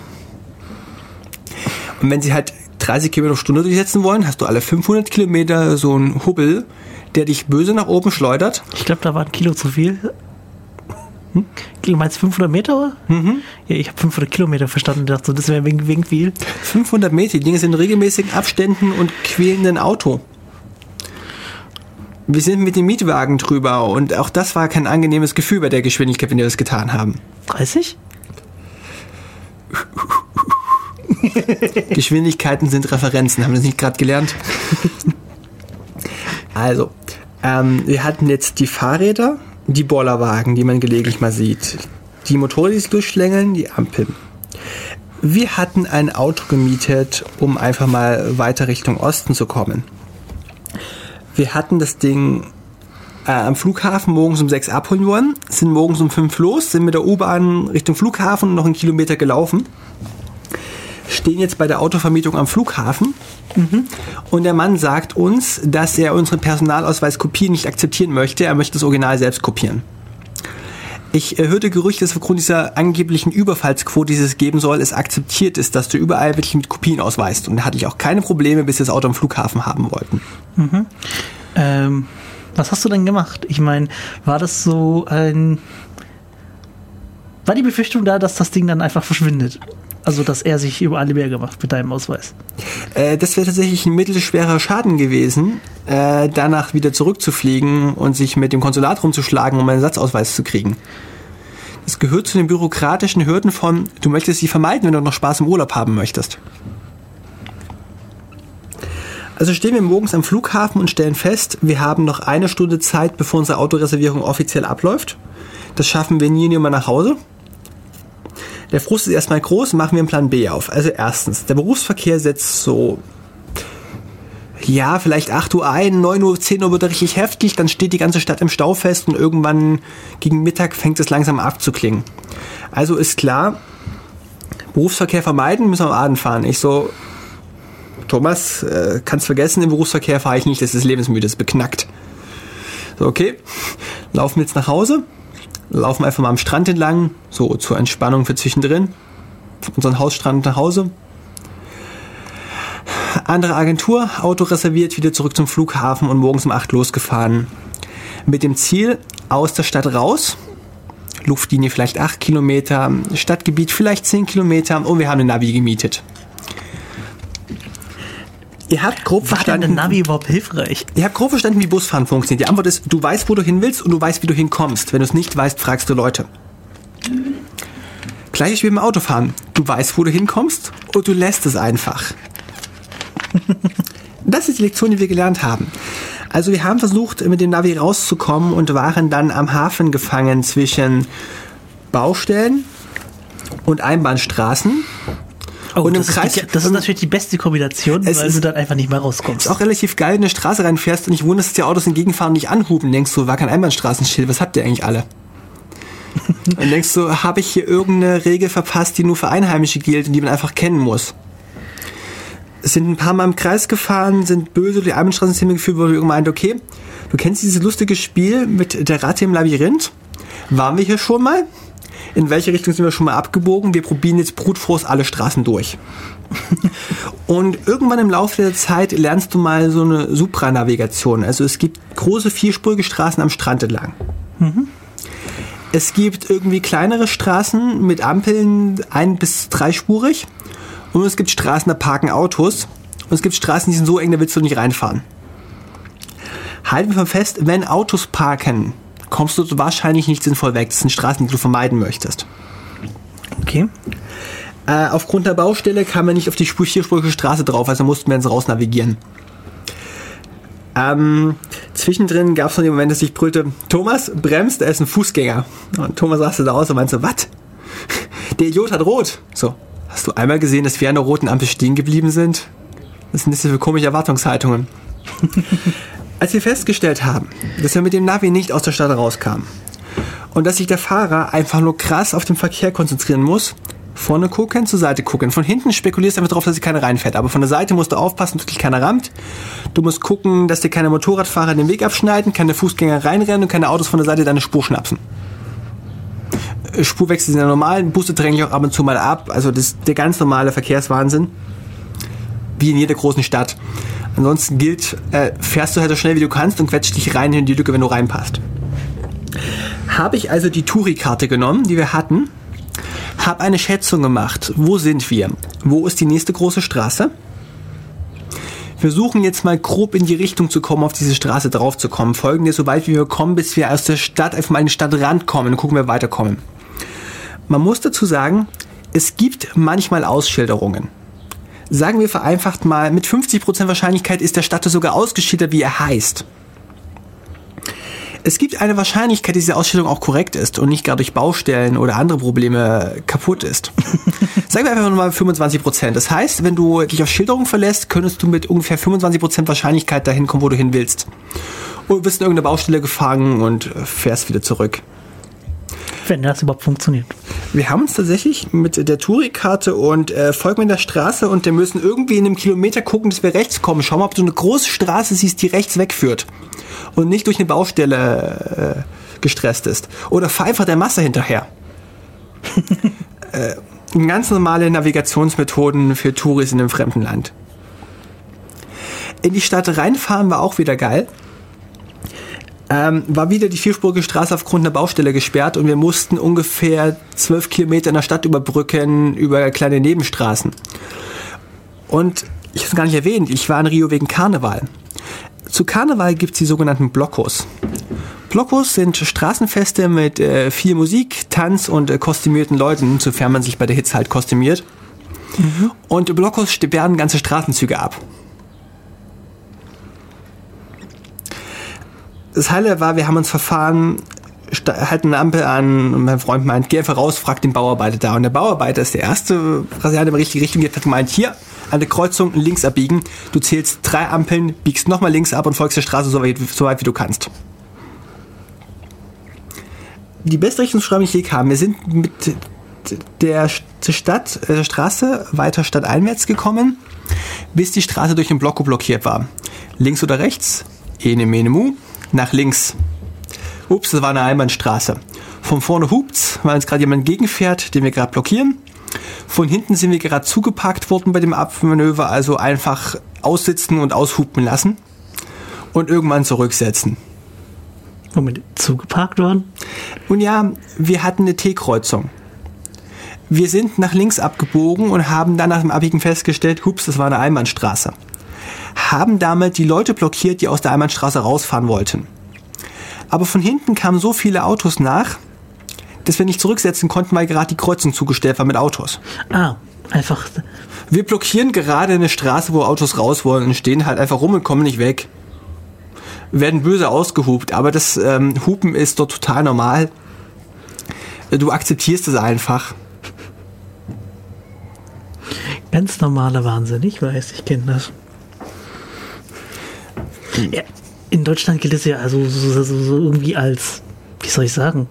Und wenn sie halt 30 Kilometer pro Stunde durchsetzen wollen, hast du alle 500 Kilometer so einen Hubbel, der dich böse nach oben schleudert. Ich glaube, da war ein Kilo zu viel. Hm? Du meinst 500 Meter? oder? Ja, ich habe 500 Kilometer verstanden. Ich dachte, so, das wäre wegen, wegen viel. 500 Meter, die Dinge sind in regelmäßigen Abständen und quälen ein Auto. Wir sind mit dem Mietwagen drüber und auch das war kein angenehmes Gefühl bei der Geschwindigkeit, wenn wir das getan haben. 30? Geschwindigkeiten sind Referenzen, haben wir das nicht gerade gelernt? also, ähm, wir hatten jetzt die Fahrräder, die Bollerwagen, die man gelegentlich mal sieht, die Motorräder, die sich durchschlängeln, die Ampeln. Wir hatten ein Auto gemietet, um einfach mal weiter Richtung Osten zu kommen. Wir hatten das Ding äh, am Flughafen morgens um 6 abholen wollen, sind morgens um 5 los, sind mit der U-Bahn Richtung Flughafen noch einen Kilometer gelaufen. Stehen jetzt bei der Autovermietung am Flughafen mhm. und der Mann sagt uns, dass er unsere Personalausweiskopie nicht akzeptieren möchte, er möchte das Original selbst kopieren. Ich äh, hörte Gerüchte, dass aufgrund dieser angeblichen Überfallsquote, die es geben soll, es akzeptiert ist, dass du überall wirklich mit Kopien ausweist. Und da hatte ich auch keine Probleme, bis wir das Auto am Flughafen haben wollten. Mhm. Ähm, was hast du denn gemacht? Ich meine, war das so ein. War die Befürchtung da, dass das Ding dann einfach verschwindet? Also, dass er sich über alle Berge macht mit deinem Ausweis? Äh, das wäre tatsächlich ein mittelschwerer Schaden gewesen, äh, danach wieder zurückzufliegen und sich mit dem Konsulat rumzuschlagen, um einen Satzausweis zu kriegen. Das gehört zu den bürokratischen Hürden von, du möchtest sie vermeiden, wenn du noch Spaß im Urlaub haben möchtest. Also stehen wir morgens am Flughafen und stellen fest, wir haben noch eine Stunde Zeit, bevor unsere Autoreservierung offiziell abläuft. Das schaffen wir nie und nimmer nach Hause. Der Frust ist erstmal groß, machen wir einen Plan B auf. Also erstens, der Berufsverkehr setzt so, ja, vielleicht 8 Uhr ein, 9 Uhr, 10 Uhr wird er richtig heftig, dann steht die ganze Stadt im Stau fest und irgendwann gegen Mittag fängt es langsam abzuklingen. Also ist klar, Berufsverkehr vermeiden, müssen wir am Abend fahren. Ich so, Thomas, äh, kannst vergessen, im Berufsverkehr fahre ich nicht, das ist lebensmüde, das ist beknackt. So, okay, laufen wir jetzt nach Hause, laufen einfach mal am Strand entlang, so zur Entspannung für zwischendrin, unseren Hausstrand nach Hause. Andere Agentur, Auto reserviert, wieder zurück zum Flughafen und morgens um 8 losgefahren. Mit dem Ziel, aus der Stadt raus, Luftlinie vielleicht 8 Kilometer, Stadtgebiet vielleicht 10 Kilometer und wir haben eine Navi gemietet. Ihr habt grob War verstanden. denn der Navi überhaupt hilfreich? Ihr habt grob verstanden, wie Busfahren funktioniert. Die Antwort ist, du weißt, wo du hin willst und du weißt, wie du hinkommst. Wenn du es nicht weißt, fragst du Leute. Gleiches wie beim Autofahren. Du weißt, wo du hinkommst und du lässt es einfach. Das ist die Lektion, die wir gelernt haben. Also wir haben versucht, mit dem Navi rauszukommen und waren dann am Hafen gefangen zwischen Baustellen und Einbahnstraßen. Oh, Und im das, ist Kreis- die, das ist natürlich die beste Kombination, weil ist- du dann einfach nicht mehr rauskommst. Ist auch relativ geil, wenn du in eine Straße reinfährst und nicht wunderst, dass die Autos entgegenfahren und nicht anhupen. Denkst du, war kein Einbahnstraßenschild, was habt ihr eigentlich alle? und denkst du, habe ich hier irgendeine Regel verpasst, die nur für Einheimische gilt und die man einfach kennen muss? Sind ein paar Mal im Kreis gefahren, sind böse durch die Einbahnstraßensysteme geführt, wo du irgendwann meint, okay, du kennst dieses lustige Spiel mit der Ratte im Labyrinth? Waren wir hier schon mal? In welche Richtung sind wir schon mal abgebogen? Wir probieren jetzt brutforce alle Straßen durch. Und irgendwann im Laufe der Zeit lernst du mal so eine Supranavigation. Also es gibt große vierspurige Straßen am Strand entlang. Es gibt irgendwie kleinere Straßen mit Ampeln ein- bis dreispurig. Und es gibt Straßen, da parken Autos. Und es gibt Straßen, die sind so eng, da willst du nicht reinfahren. Halten wir fest, wenn Autos parken, kommst du wahrscheinlich nicht sinnvoll weg. Das sind Straßen, die du vermeiden möchtest. Okay. Äh, aufgrund der Baustelle kam man nicht auf die spur- vierspurige Straße drauf, also mussten wir ins raus navigieren. Ähm, zwischendrin gab es noch den Moment, dass ich brüllte, Thomas, bremst, er ist ein Fußgänger. Und Thomas raste da aus und meinte so, was? Der Idiot hat rot. So, hast du einmal gesehen, dass wir an der roten Ampel stehen geblieben sind? Was sind das für komische Erwartungshaltungen? Als wir festgestellt haben, dass wir mit dem Navi nicht aus der Stadt rauskamen und dass sich der Fahrer einfach nur krass auf den Verkehr konzentrieren muss, vorne gucken, zur Seite gucken. Von hinten spekulierst du einfach darauf, dass sich keiner reinfährt. Aber von der Seite musst du aufpassen, dass dich keiner rammt. Du musst gucken, dass dir keine Motorradfahrer den Weg abschneiden, keine Fußgänger reinrennen und keine Autos von der Seite deine Spur schnapsen. Äh, Spurwechsel sind ja normal, Busse drängen dich auch ab und zu mal ab. Also das ist der ganz normale Verkehrswahnsinn. Wie in jeder großen Stadt. Ansonsten gilt, äh, fährst du halt so schnell wie du kannst und quetscht dich rein in die Lücke, wenn du reinpasst. Habe ich also die Touri-Karte genommen, die wir hatten, habe eine Schätzung gemacht. Wo sind wir? Wo ist die nächste große Straße? Wir suchen jetzt mal grob in die Richtung zu kommen, auf diese Straße drauf zu kommen. Folgen dir so weit wie wir kommen, bis wir aus der Stadt einfach mal in den Stadtrand kommen. Dann gucken wir weiterkommen. Man muss dazu sagen, es gibt manchmal Ausschilderungen. Sagen wir vereinfacht mal, mit 50% Wahrscheinlichkeit ist der Status sogar ausgeschieden, wie er heißt. Es gibt eine Wahrscheinlichkeit, dass diese Ausstellung auch korrekt ist und nicht gar durch Baustellen oder andere Probleme kaputt ist. Sagen wir einfach mal 25 Prozent. Das heißt, wenn du dich auf Schilderung verlässt, könntest du mit ungefähr 25 Prozent Wahrscheinlichkeit dahin kommen, wo du hin willst. Und bist in irgendeine Baustelle gefangen und fährst wieder zurück. Wenn das überhaupt funktioniert. Wir haben uns tatsächlich mit der Touri-Karte und äh, folgen in der Straße und wir müssen irgendwie in einem Kilometer gucken, dass wir rechts kommen. Schau mal, ob du eine große Straße siehst, die rechts wegführt und nicht durch eine Baustelle äh, gestresst ist. Oder fahr einfach der Masse hinterher. äh, ganz normale Navigationsmethoden für Touris in einem fremden Land. In die Stadt reinfahren war auch wieder geil. Ähm, war wieder die vierspurige Straße aufgrund einer Baustelle gesperrt und wir mussten ungefähr zwölf Kilometer in der Stadt überbrücken über kleine Nebenstraßen. Und ich habe es gar nicht erwähnt, ich war in Rio wegen Karneval. Zu Karneval gibt es die sogenannten Blockos. Blockos sind Straßenfeste mit äh, viel Musik, Tanz und äh, kostümierten Leuten, sofern man sich bei der Hitze halt kostümiert. Mhm. Und Blockos sperren ganze Straßenzüge ab. Das Heile war, wir haben uns verfahren, halten eine Ampel an und mein Freund meint, geh einfach raus, frag den Bauarbeiter da. Und der Bauarbeiter ist der erste der in die richtige Richtung geht, hat gemeint, hier, an der Kreuzung links abbiegen. Du zählst drei Ampeln, biegst nochmal links ab und folgst der Straße so weit, so weit wie du kannst. Die beste Richtungsbeschreibung, die ich je kam, wir sind mit der Stadt, äh, der Straße weiter stadteinwärts gekommen, bis die Straße durch den Blocko blockiert war. Links oder rechts? Ene, mene, mu. Nach links. Ups, das war eine Einbahnstraße. Von vorne hupt's, weil uns gerade jemand gegenfährt, den wir gerade blockieren. Von hinten sind wir gerade zugepackt worden bei dem Abmanöver, also einfach aussitzen und aushupen lassen und irgendwann zurücksetzen. Womit zugeparkt worden? Und ja, wir hatten eine T-Kreuzung. Wir sind nach links abgebogen und haben dann nach dem Abbiegen festgestellt, hups, das war eine Einbahnstraße. Haben damit die Leute blockiert, die aus der Einbahnstraße rausfahren wollten. Aber von hinten kamen so viele Autos nach, dass wir nicht zurücksetzen konnten, weil gerade die Kreuzung zugestellt war mit Autos. Ah, einfach. Wir blockieren gerade eine Straße, wo Autos raus wollen und stehen halt einfach rum und kommen nicht weg. Werden böse ausgehupt, aber das ähm, Hupen ist dort total normal. Du akzeptierst es einfach. Ganz normaler Wahnsinn, ich weiß, ich kenne das. Ja, in Deutschland gilt es ja also so, so, so irgendwie als, wie soll ich sagen,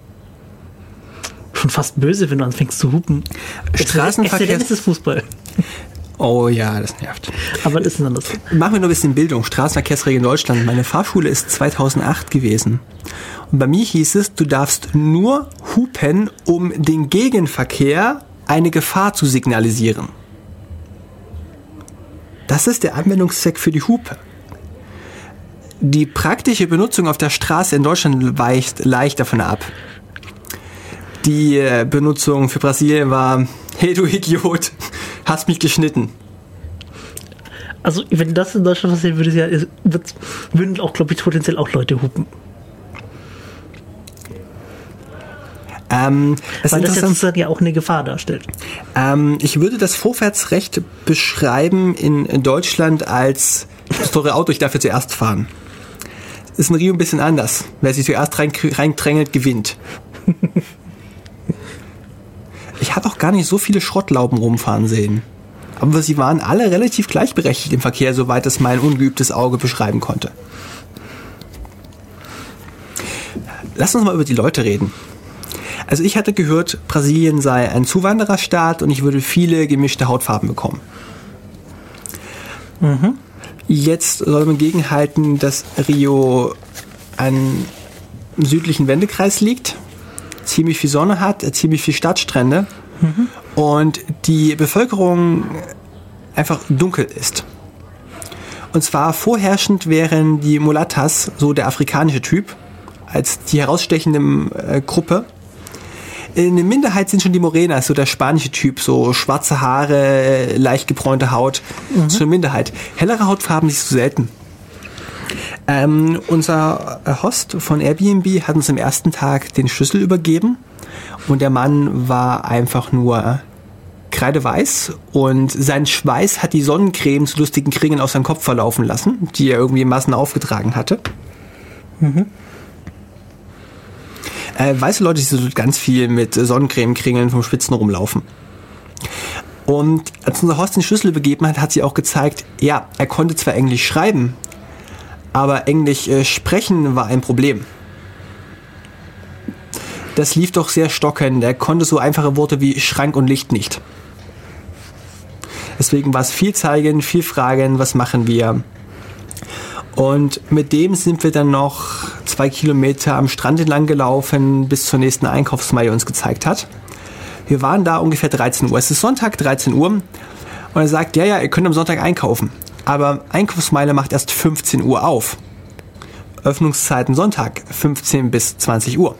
schon fast böse, wenn du anfängst zu hupen. Straßenverkehr. Ist Fußball. Oh ja, das nervt. Aber das ist anders. Machen wir nur ein bisschen Bildung. Straßenverkehrsregeln in Deutschland. Meine Fahrschule ist 2008 gewesen. Und bei mir hieß es, du darfst nur hupen, um den Gegenverkehr eine Gefahr zu signalisieren. Das ist der Anwendungszweck für die Hupe. Die praktische Benutzung auf der Straße in Deutschland weicht leicht davon ab. Die äh, Benutzung für Brasilien war, hey du Idiot, hast mich geschnitten. Also wenn das in Deutschland passieren würde, ja, würden auch, glaube ich, potenziell auch Leute hupen. Ähm, das Weil das jetzt sozusagen ja auch eine Gefahr darstellt. Ähm, ich würde das Vorwärtsrecht beschreiben in Deutschland als das teure Auto, ich darf jetzt zuerst fahren. Ist in Rio ein bisschen anders. Wer sich zuerst reindrängelt, gewinnt. Ich habe auch gar nicht so viele Schrottlauben rumfahren sehen. Aber sie waren alle relativ gleichberechtigt im Verkehr, soweit es mein ungeübtes Auge beschreiben konnte. Lass uns mal über die Leute reden. Also ich hatte gehört, Brasilien sei ein Zuwandererstaat und ich würde viele gemischte Hautfarben bekommen. Mhm. Jetzt soll man gegenhalten, dass Rio einen südlichen Wendekreis liegt ziemlich viel Sonne hat, ziemlich viel Stadtstrände mhm. und die Bevölkerung einfach dunkel ist. Und zwar vorherrschend wären die Mulattas, so der afrikanische Typ, als die herausstechende äh, Gruppe. Eine Minderheit sind schon die Morenas, so der spanische Typ, so schwarze Haare, leicht gebräunte Haut, mhm. so eine Minderheit. Hellere Hautfarben siehst du selten. Ähm, unser Host von Airbnb hat uns am ersten Tag den Schlüssel übergeben und der Mann war einfach nur kreideweiß und sein Schweiß hat die Sonnencreme zu lustigen Kringeln aus seinem Kopf verlaufen lassen, die er irgendwie in Massen aufgetragen hatte. Mhm. Äh, weiße Leute, die so ganz viel mit Sonnencreme-Kringeln vom Spitzen rumlaufen. Und als unser Horst den Schlüssel begeben hat, hat sie auch gezeigt, ja, er konnte zwar Englisch schreiben, aber Englisch äh, sprechen war ein Problem. Das lief doch sehr stockend. Er konnte so einfache Worte wie Schrank und Licht nicht. Deswegen war es viel zeigen, viel fragen, was machen wir. Und mit dem sind wir dann noch zwei Kilometer am Strand entlang gelaufen, bis zur nächsten Einkaufsmeile uns gezeigt hat. Wir waren da ungefähr 13 Uhr. Es ist Sonntag, 13 Uhr. Und er sagt, ja, ja, ihr könnt am Sonntag einkaufen. Aber Einkaufsmeile macht erst 15 Uhr auf. Öffnungszeiten Sonntag 15 bis 20 Uhr.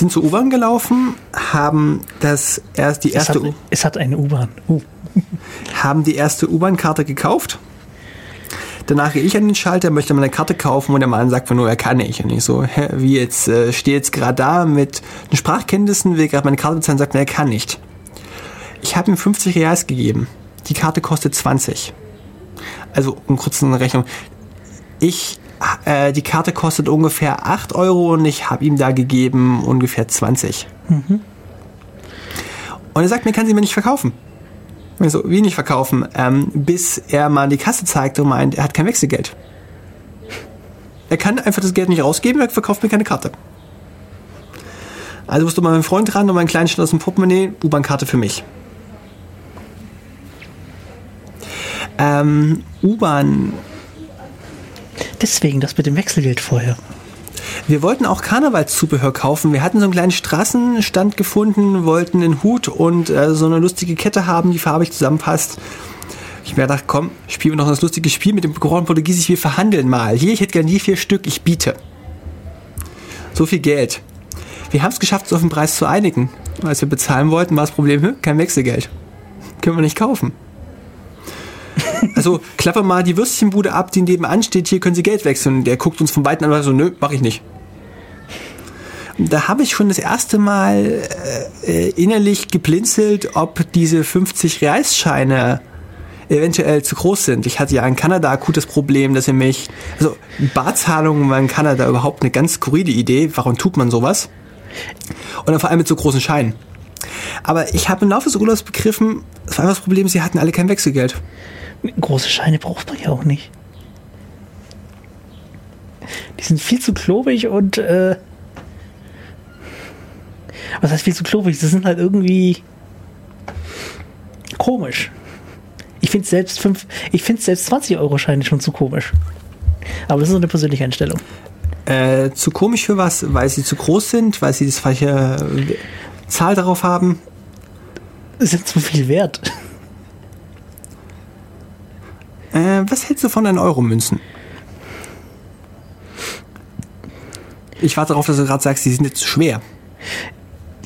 sind zur U-Bahn gelaufen, haben das erst die erste es hat, es hat eine U-Bahn. Uh. Haben die erste U-Bahn-Karte gekauft. Danach gehe ich an den Schalter, möchte meine Karte kaufen und der Mann sagt mir nur, er kann nicht. Und ich so, hä, wie jetzt, äh, stehe jetzt gerade da mit den Sprachkenntnissen, will gerade meine Karte bezahlen, sagt mir, er kann nicht. Ich habe ihm 50 Reals gegeben. Die Karte kostet 20. Also, um kurz eine Rechnung. Ich äh, die Karte kostet ungefähr 8 Euro und ich habe ihm da gegeben ungefähr 20. Mhm. Und er sagt mir, kann sie mir nicht verkaufen. Also, wie nicht verkaufen? Ähm, bis er mal die Kasse zeigt und meint, er hat kein Wechselgeld. Er kann einfach das Geld nicht rausgeben, er verkauft mir keine Karte. Also musst du mal meinen Freund ran und meinen kleinen Schnitt aus dem Portemonnaie, U-Bahn-Karte für mich. Ähm, U-Bahn Deswegen das mit dem Wechselgeld vorher. Wir wollten auch Karnevalszubehör kaufen. Wir hatten so einen kleinen Straßenstand gefunden, wollten einen Hut und äh, so eine lustige Kette haben, die farbig zusammenpasst. Ich mir gedacht, komm, spielen wir noch das lustige Spiel mit dem Grand Portugiesisch. Wir verhandeln mal. Hier, ich hätte gerne die vier Stück, ich biete. So viel Geld. Wir haben es geschafft, uns auf den Preis zu einigen. Als wir bezahlen wollten, war das Problem, kein Wechselgeld. Können wir nicht kaufen. Also klappe mal die Würstchenbude ab, die nebenan steht, hier können Sie Geld wechseln. Der guckt uns von Weitem an und so, nö, mach ich nicht. Da habe ich schon das erste Mal äh, innerlich geblinzelt, ob diese 50 Reisscheine eventuell zu groß sind. Ich hatte ja in Kanada akutes Problem, dass er mich, also Barzahlungen waren in Kanada überhaupt eine ganz skurrile Idee. Warum tut man sowas? Und dann vor allem mit so großen Scheinen. Aber ich habe im Laufe des Urlaubs begriffen, es war einfach das Problem, sie hatten alle kein Wechselgeld. Große Scheine braucht man ja auch nicht. Die sind viel zu klobig und äh, was heißt viel zu klobig? Sie sind halt irgendwie komisch. Ich finde selbst fünf, ich finde selbst 20 Euro Scheine schon zu komisch. Aber das ist eine persönliche Einstellung. Äh, zu komisch für was? Weil sie zu groß sind, weil sie das falsche Zahl darauf haben? Sind zu viel wert. Äh, was hältst du von deinen Euro-Münzen? Ich warte darauf, dass du gerade sagst, die sind jetzt zu schwer.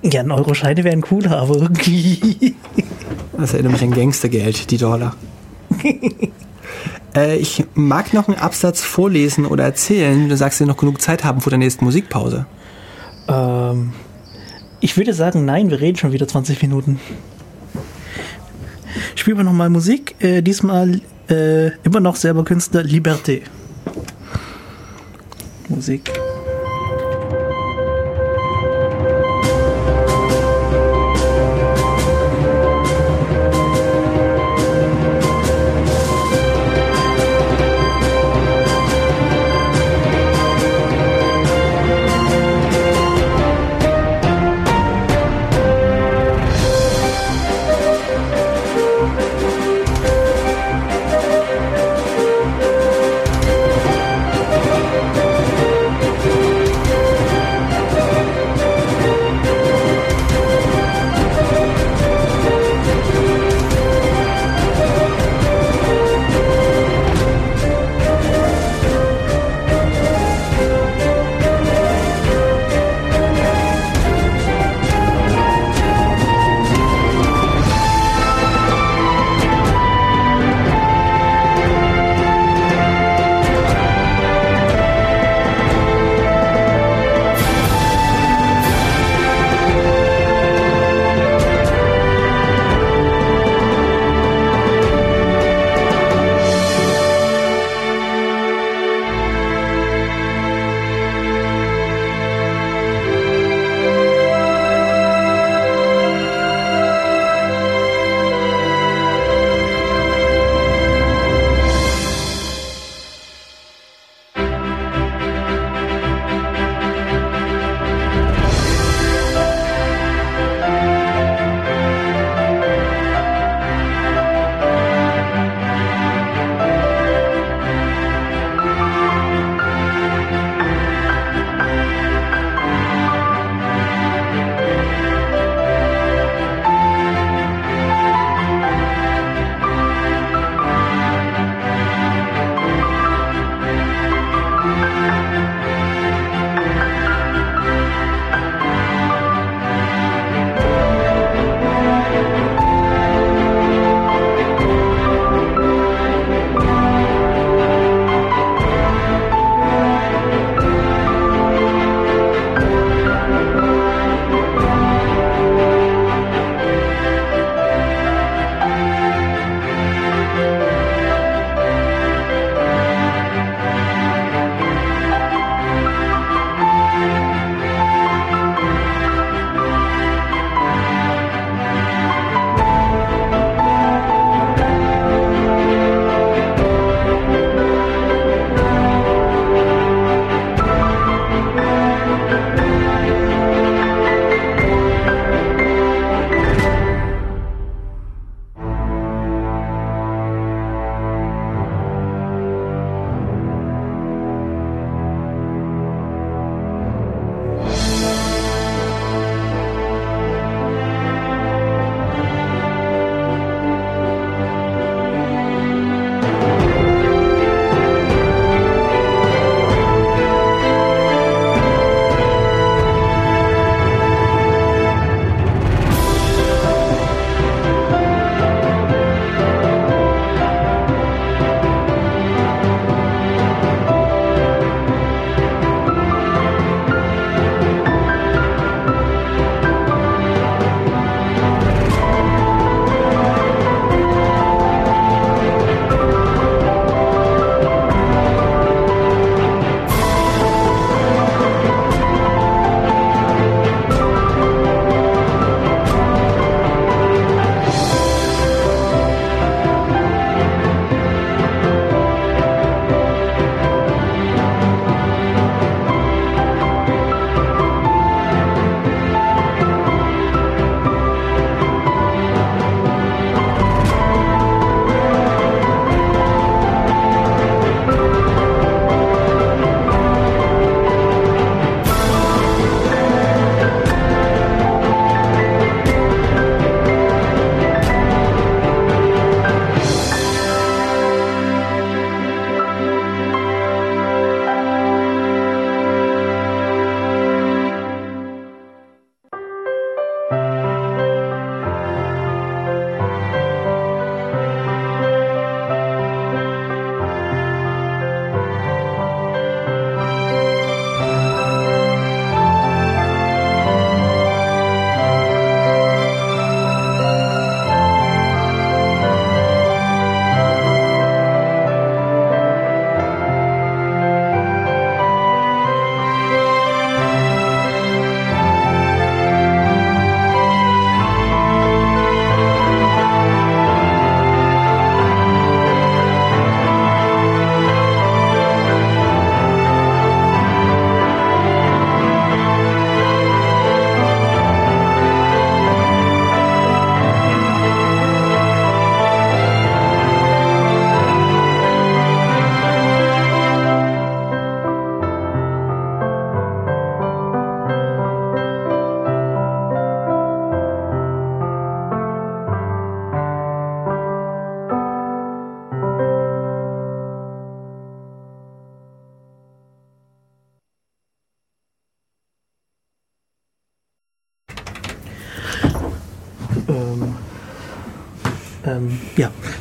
Ja, ein Euro-Scheine wären cooler, aber irgendwie. Das erinnert mich an Gangstergeld, die Dollar. äh, ich mag noch einen Absatz vorlesen oder erzählen. Du sagst, wir noch genug Zeit haben vor der nächsten Musikpause. Ähm, ich würde sagen, nein, wir reden schon wieder 20 Minuten. Spielen wir nochmal Musik. Äh, diesmal äh, immer noch selber Künstler Liberté. Musik.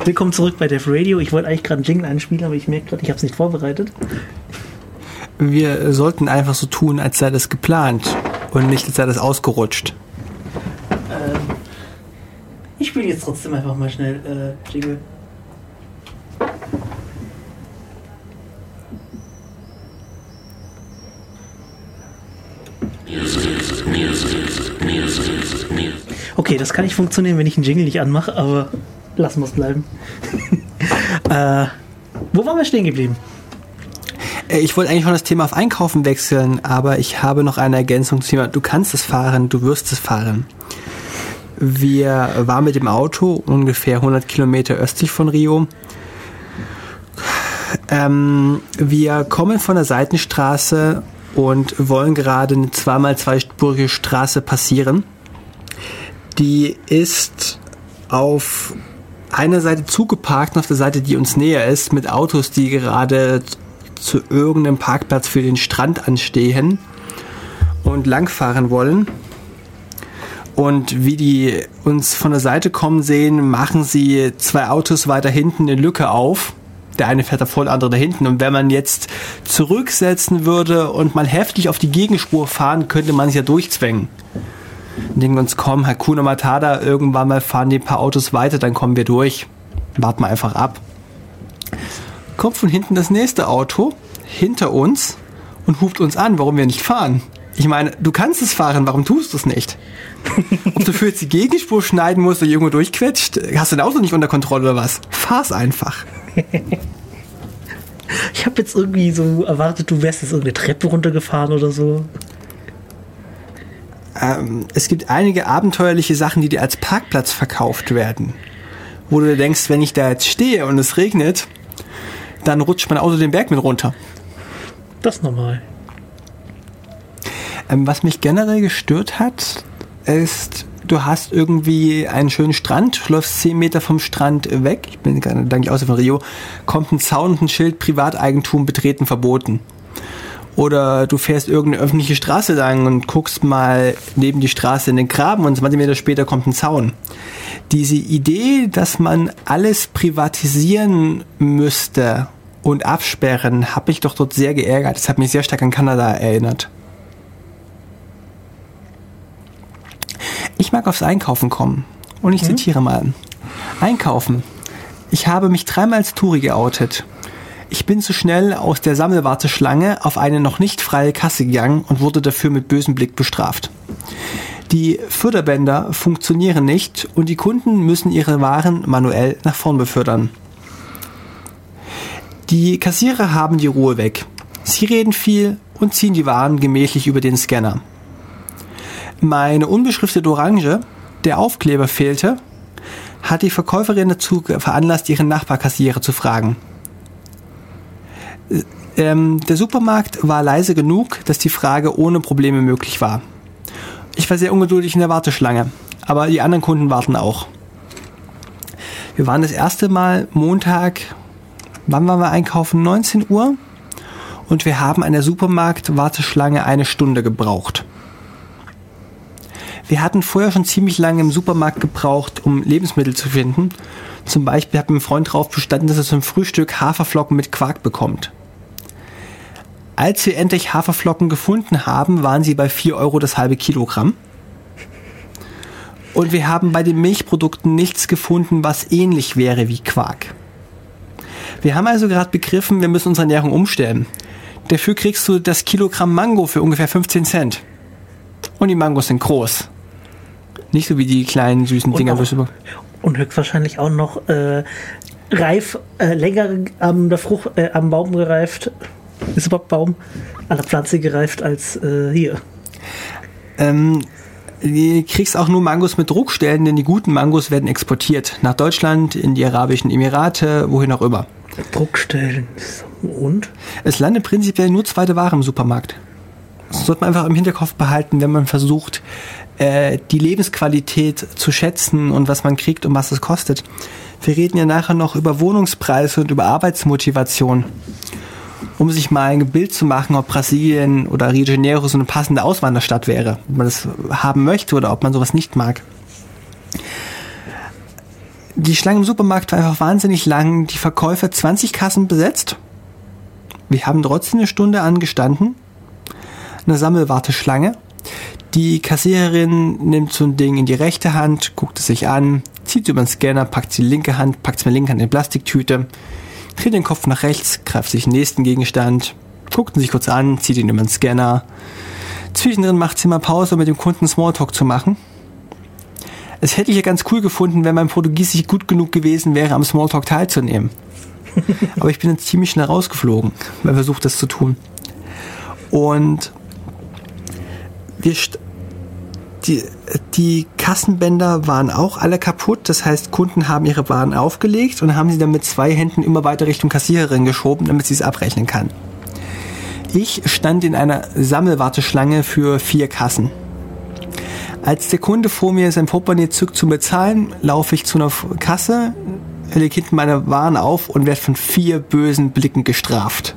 Willkommen zurück bei Def Radio. Ich wollte eigentlich gerade einen Jingle einspielen, aber ich merke gerade, ich habe es nicht vorbereitet. Wir sollten einfach so tun, als sei das geplant und nicht, als sei das ausgerutscht. Ähm, ich spiele jetzt trotzdem einfach mal schnell äh, Jingle. Okay, das kann nicht funktionieren, wenn ich einen Jingle nicht anmache, aber lassen wir es bleiben. äh, wo waren wir stehen geblieben? Äh, ich wollte eigentlich schon das Thema auf Einkaufen wechseln, aber ich habe noch eine Ergänzung zum Thema. Du kannst es fahren, du wirst es fahren. Wir waren mit dem Auto ungefähr 100 Kilometer östlich von Rio. Ähm, wir kommen von der Seitenstraße und wollen gerade eine zweimal zweispurige Straße passieren. Die ist auf einer Seite zugeparkt und auf der Seite, die uns näher ist, mit Autos, die gerade zu irgendeinem Parkplatz für den Strand anstehen und langfahren wollen. Und wie die uns von der Seite kommen sehen, machen sie zwei Autos weiter hinten eine Lücke auf. Der eine fährt da vor, der andere da hinten. Und wenn man jetzt zurücksetzen würde und mal heftig auf die Gegenspur fahren, könnte man sich ja durchzwängen. Denken uns, komm, Hakuna Matada, irgendwann mal fahren die ein paar Autos weiter, dann kommen wir durch. Warten wir einfach ab. Kommt von hinten das nächste Auto hinter uns und hupt uns an, warum wir nicht fahren. Ich meine, du kannst es fahren, warum tust du es nicht? Ob du für jetzt die Gegenspur schneiden musst oder irgendwo durchquetscht, hast du dein Auto nicht unter Kontrolle oder was? Fahr's einfach. Ich habe jetzt irgendwie so erwartet, du wärst jetzt irgendeine Treppe runtergefahren oder so. Ähm, es gibt einige abenteuerliche Sachen, die dir als Parkplatz verkauft werden. Wo du denkst, wenn ich da jetzt stehe und es regnet, dann rutscht mein Auto den Berg mit runter. Das ist normal. Ähm, was mich generell gestört hat, ist, du hast irgendwie einen schönen Strand, du läufst 10 Meter vom Strand weg, ich bin gerade dank aus von Rio, kommt ein Zaun und ein Schild, Privateigentum betreten verboten. Oder du fährst irgendeine öffentliche Straße lang und guckst mal neben die Straße in den Graben und 20 Meter später kommt ein Zaun. Diese Idee, dass man alles privatisieren müsste und absperren, hat mich doch dort sehr geärgert. Das hat mich sehr stark an Kanada erinnert. Ich mag aufs Einkaufen kommen. Und ich mhm. zitiere mal. Einkaufen. Ich habe mich dreimal als Touri geoutet. Ich bin zu schnell aus der Sammelwarteschlange auf eine noch nicht freie Kasse gegangen und wurde dafür mit bösem Blick bestraft. Die Förderbänder funktionieren nicht und die Kunden müssen ihre Waren manuell nach vorn befördern. Die Kassierer haben die Ruhe weg. Sie reden viel und ziehen die Waren gemächlich über den Scanner. Meine unbeschriftete Orange, der Aufkleber fehlte, hat die Verkäuferin dazu veranlasst, ihren Nachbarkassierer zu fragen. Ähm, der Supermarkt war leise genug, dass die Frage ohne Probleme möglich war. Ich war sehr ungeduldig in der Warteschlange, aber die anderen Kunden warten auch. Wir waren das erste Mal Montag, wann waren wir einkaufen? 19 Uhr. Und wir haben an der Supermarkt-Warteschlange eine Stunde gebraucht. Wir hatten vorher schon ziemlich lange im Supermarkt gebraucht, um Lebensmittel zu finden. Zum Beispiel hat mein Freund darauf bestanden, dass er zum Frühstück Haferflocken mit Quark bekommt. Als wir endlich Haferflocken gefunden haben, waren sie bei 4 Euro das halbe Kilogramm. Und wir haben bei den Milchprodukten nichts gefunden, was ähnlich wäre wie Quark. Wir haben also gerade begriffen, wir müssen unsere Ernährung umstellen. Dafür kriegst du das Kilogramm Mango für ungefähr 15 Cent. Und die Mangos sind groß. Nicht so wie die kleinen süßen und Dinger. Auch, und höchstwahrscheinlich auch noch äh, reif, äh, länger am, der Frucht, äh, am Baum gereift ist überhaupt Baum an der Pflanze gereift als äh, hier? Ähm, du kriegst auch nur Mangos mit Druckstellen, denn die guten Mangos werden exportiert. Nach Deutschland, in die Arabischen Emirate, wohin auch immer. Druckstellen. Und? Es landet prinzipiell nur zweite Ware im Supermarkt. Das sollte man einfach im Hinterkopf behalten, wenn man versucht, äh, die Lebensqualität zu schätzen und was man kriegt und was es kostet. Wir reden ja nachher noch über Wohnungspreise und über Arbeitsmotivation um sich mal ein Bild zu machen, ob Brasilien oder Rio de Janeiro so eine passende Auswanderstadt wäre, ob man das haben möchte oder ob man sowas nicht mag. Die Schlange im Supermarkt war einfach wahnsinnig lang. Die Verkäufer 20 Kassen besetzt. Wir haben trotzdem eine Stunde angestanden. Eine Sammelwarteschlange. Die Kassiererin nimmt so ein Ding in die rechte Hand, guckt es sich an, zieht über den Scanner, packt die linke Hand, packt es mit der linken Hand in die Plastiktüte, dreht den Kopf nach rechts, greift sich den nächsten Gegenstand, guckt ihn sich kurz an, zieht ihn über den Scanner. Zwischendrin macht sie mal Pause, um mit dem Kunden Smalltalk zu machen. Es hätte ich ja ganz cool gefunden, wenn mein Portugiesisch gut genug gewesen wäre, am Smalltalk teilzunehmen. Aber ich bin dann ziemlich schnell rausgeflogen, wenn versucht, das zu tun. Und wir die, die Kassenbänder waren auch alle kaputt. Das heißt, Kunden haben ihre Waren aufgelegt und haben sie dann mit zwei Händen immer weiter Richtung Kassiererin geschoben, damit sie es abrechnen kann. Ich stand in einer Sammelwarteschlange für vier Kassen. Als der Kunde vor mir sein Portemonnaie zückt zum Bezahlen, laufe ich zu einer Kasse, lege hinten meine Waren auf und werde von vier bösen Blicken gestraft.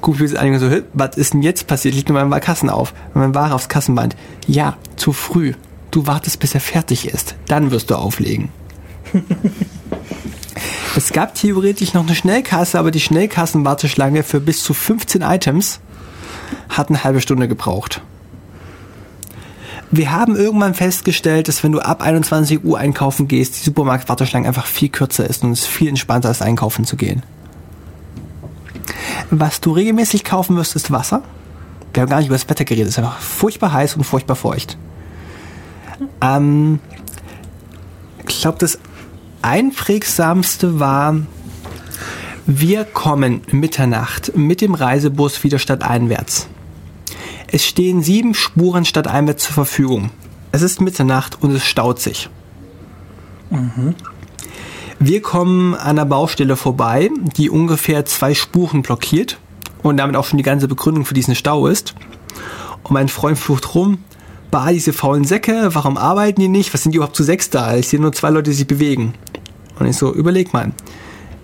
Guck mir einige so, was ist denn jetzt passiert? Liegt nur meine Kassen auf, meine Ware aufs Kassenband. Ja, zu früh. Du wartest, bis er fertig ist. Dann wirst du auflegen. es gab theoretisch noch eine Schnellkasse, aber die Schnellkassenwarteschlange für bis zu 15 Items hat eine halbe Stunde gebraucht. Wir haben irgendwann festgestellt, dass wenn du ab 21 Uhr einkaufen gehst, die Supermarktwarteschlange einfach viel kürzer ist und es viel entspannter ist, einkaufen zu gehen. Was du regelmäßig kaufen wirst, ist Wasser. Wir haben gar nicht über das Wetter geredet. Es ist einfach furchtbar heiß und furchtbar feucht. Ähm, ich glaube, das einprägsamste war, wir kommen Mitternacht mit dem Reisebus wieder stadteinwärts. Es stehen sieben Spuren stadteinwärts zur Verfügung. Es ist Mitternacht und es staut sich. Mhm. Wir kommen an einer Baustelle vorbei, die ungefähr zwei Spuren blockiert und damit auch schon die ganze Begründung für diesen Stau ist. Und mein Freund flucht rum, bah, diese faulen Säcke, warum arbeiten die nicht? Was sind die überhaupt zu sechs da? Ich sehe nur zwei Leute, die sich bewegen. Und ich so, überleg mal,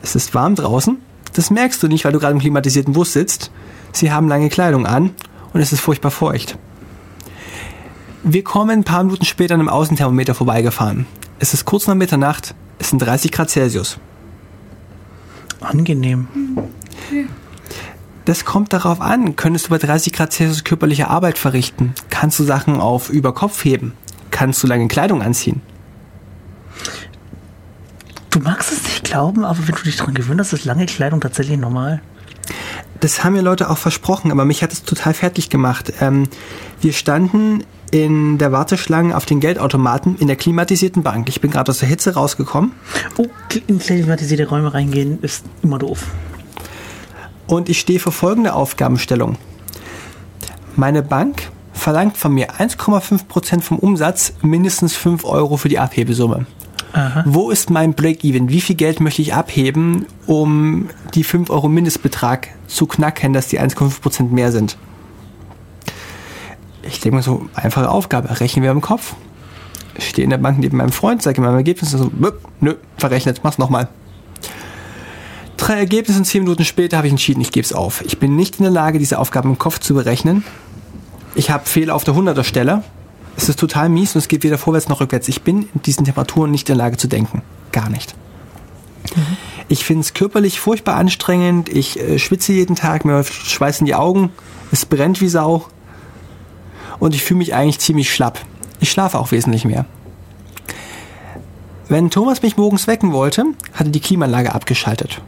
es ist warm draußen, das merkst du nicht, weil du gerade im klimatisierten Bus sitzt. Sie haben lange Kleidung an und es ist furchtbar feucht. Wir kommen ein paar Minuten später an einem Außenthermometer vorbeigefahren. Es ist kurz nach Mitternacht, es sind 30 Grad Celsius. Angenehm. Das kommt darauf an, könntest du bei 30 Grad Celsius körperliche Arbeit verrichten? Kannst du Sachen auf über Kopf heben? Kannst du lange Kleidung anziehen? Du magst es nicht glauben, aber wenn du dich daran gewöhnt hast, ist lange Kleidung tatsächlich normal das haben mir Leute auch versprochen, aber mich hat es total fertig gemacht. Ähm, wir standen in der Warteschlange auf den Geldautomaten in der klimatisierten Bank. Ich bin gerade aus der Hitze rausgekommen. Oh, in klimatisierte Räume reingehen ist immer doof. Und ich stehe vor folgender Aufgabenstellung. Meine Bank verlangt von mir 1,5% vom Umsatz mindestens 5 Euro für die Abhebesumme. Aha. Wo ist mein Break-Even? Wie viel Geld möchte ich abheben, um die 5 Euro Mindestbetrag zu knacken, dass die 1,5% mehr sind? Ich denke mal so, einfache Aufgabe, rechnen wir im Kopf. Ich stehe in der Bank neben meinem Freund, sage ihm mein Ergebnis, so, nö, verrechnet, mach's nochmal. Drei Ergebnisse und zehn Minuten später habe ich entschieden, ich gebe es auf. Ich bin nicht in der Lage, diese Aufgaben im Kopf zu berechnen. Ich habe Fehler auf der 100er Stelle es ist total mies und es geht weder vorwärts noch rückwärts. Ich bin in diesen Temperaturen nicht in der Lage zu denken. Gar nicht. Mhm. Ich finde es körperlich furchtbar anstrengend. Ich äh, schwitze jeden Tag, mir schweißen die Augen. Es brennt wie Sau. Und ich fühle mich eigentlich ziemlich schlapp. Ich schlafe auch wesentlich mehr. Wenn Thomas mich morgens wecken wollte, hatte die Klimaanlage abgeschaltet.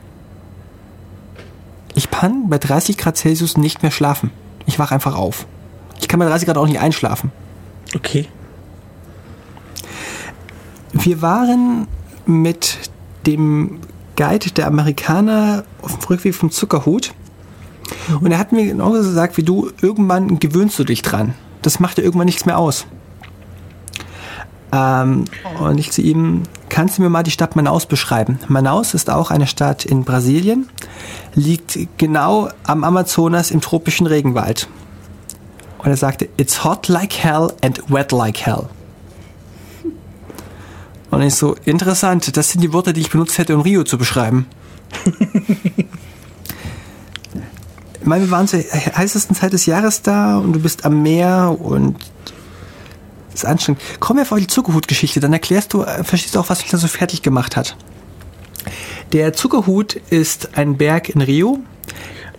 Ich kann bei 30 Grad Celsius nicht mehr schlafen. Ich wache einfach auf. Ich kann bei 30 Grad auch nicht einschlafen. Okay. Wir waren mit dem Guide der Amerikaner auf dem Rückweg vom Zuckerhut. Und er hat mir genauso gesagt wie du, irgendwann gewöhnst du dich dran. Das macht dir irgendwann nichts mehr aus. Ähm, und ich zu ihm, kannst du mir mal die Stadt Manaus beschreiben? Manaus ist auch eine Stadt in Brasilien, liegt genau am Amazonas im tropischen Regenwald. Und er sagte, it's hot like hell and wet like hell. Und ich so, interessant, das sind die Worte, die ich benutzt hätte, um Rio zu beschreiben. ich meine, wir waren zur heißesten Zeit des Jahres da und du bist am Meer und ist anstrengend. Kommen wir auf die Zuckerhut-Geschichte, dann erklärst du, äh, verstehst du auch, was mich da so fertig gemacht hat. Der Zuckerhut ist ein Berg in Rio.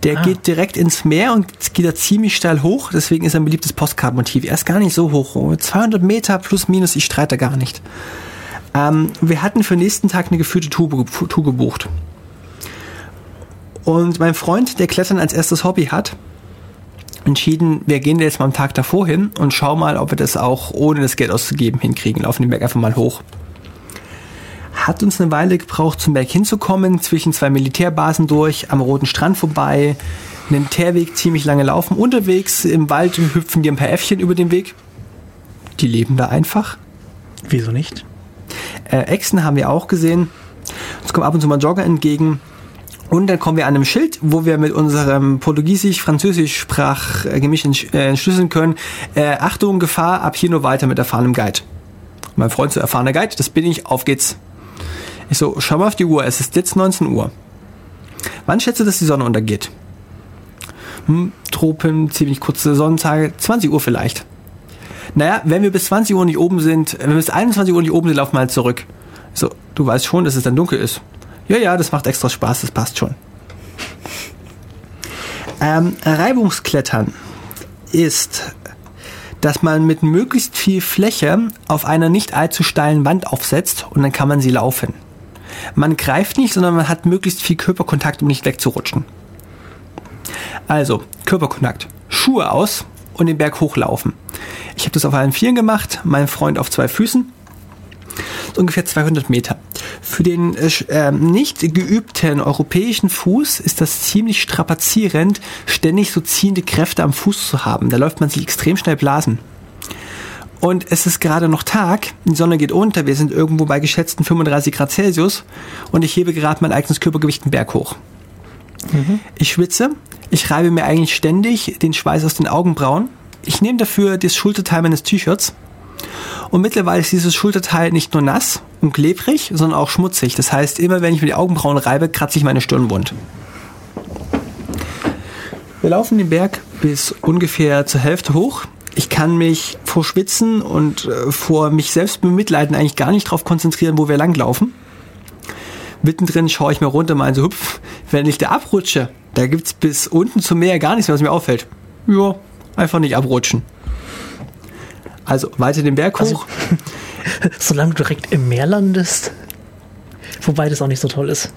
Der Ah. geht direkt ins Meer und geht da ziemlich steil hoch. Deswegen ist er ein beliebtes Postkartenmotiv. Er ist gar nicht so hoch. 200 Meter plus minus, ich streite gar nicht. Ähm, wir hatten für den nächsten Tag eine geführte Tour, Tour gebucht. Und mein Freund, der Klettern als erstes Hobby hat, entschieden, wir gehen jetzt mal am Tag davor hin und schauen mal, ob wir das auch ohne das Geld auszugeben hinkriegen. Laufen den Berg einfach mal hoch. Hat uns eine Weile gebraucht, zum Berg hinzukommen, zwischen zwei Militärbasen durch, am Roten Strand vorbei, einen Teerweg ziemlich lange laufen. Unterwegs im Wald hüpfen dir ein paar Äffchen über den Weg. Die leben da einfach. Wieso nicht? Äh, Echsen haben wir auch gesehen. Uns kommen ab und zu mal Jogger entgegen. Und dann kommen wir an einem Schild, wo wir mit unserem Portugiesisch-Französisch-Sprach äh, Gemisch äh, entschlüsseln können. Äh, Achtung, Gefahr, ab hier nur weiter mit erfahrenem Guide. Mein Freund so erfahrener Guide, das bin ich, auf geht's. Ich so, schau mal auf die Uhr, es ist jetzt 19 Uhr. Wann schätze, dass die Sonne untergeht? Hm, Tropen, ziemlich kurze Sonnentage, 20 Uhr vielleicht. Naja, wenn wir bis 20 Uhr nicht oben sind, wenn wir bis 21 Uhr nicht oben sind, laufen wir halt zurück. So, du weißt schon, dass es dann dunkel ist. Ja, ja, das macht extra Spaß, das passt schon. Ähm, Reibungsklettern ist, dass man mit möglichst viel Fläche auf einer nicht allzu steilen Wand aufsetzt und dann kann man sie laufen. Man greift nicht, sondern man hat möglichst viel Körperkontakt, um nicht wegzurutschen. Also, Körperkontakt. Schuhe aus und den Berg hochlaufen. Ich habe das auf allen Vieren gemacht, mein Freund auf zwei Füßen. So ungefähr 200 Meter. Für den äh, ähm, nicht geübten europäischen Fuß ist das ziemlich strapazierend, ständig so ziehende Kräfte am Fuß zu haben. Da läuft man sich extrem schnell Blasen. Und es ist gerade noch Tag, die Sonne geht unter, wir sind irgendwo bei geschätzten 35 Grad Celsius und ich hebe gerade mein eigenes Körpergewicht einen Berg hoch. Ich schwitze, ich reibe mir eigentlich ständig den Schweiß aus den Augenbrauen. Ich nehme dafür das Schulterteil meines T-Shirts und mittlerweile ist dieses Schulterteil nicht nur nass und klebrig, sondern auch schmutzig. Das heißt, immer wenn ich mir die Augenbrauen reibe, kratze ich meine Stirn wund. Wir laufen den Berg bis ungefähr zur Hälfte hoch. Ich kann mich vor Schwitzen und äh, vor mich selbst bemitleiden eigentlich gar nicht darauf konzentrieren, wo wir langlaufen. Mittendrin schaue ich mir runter, mal so, hüpf, wenn ich da abrutsche, da gibt's bis unten zum Meer gar nichts mehr, was mir auffällt. Ja, einfach nicht abrutschen. Also weiter den Berg Also- hoch. Solange du direkt im Meer landest. Wobei das auch nicht so toll ist.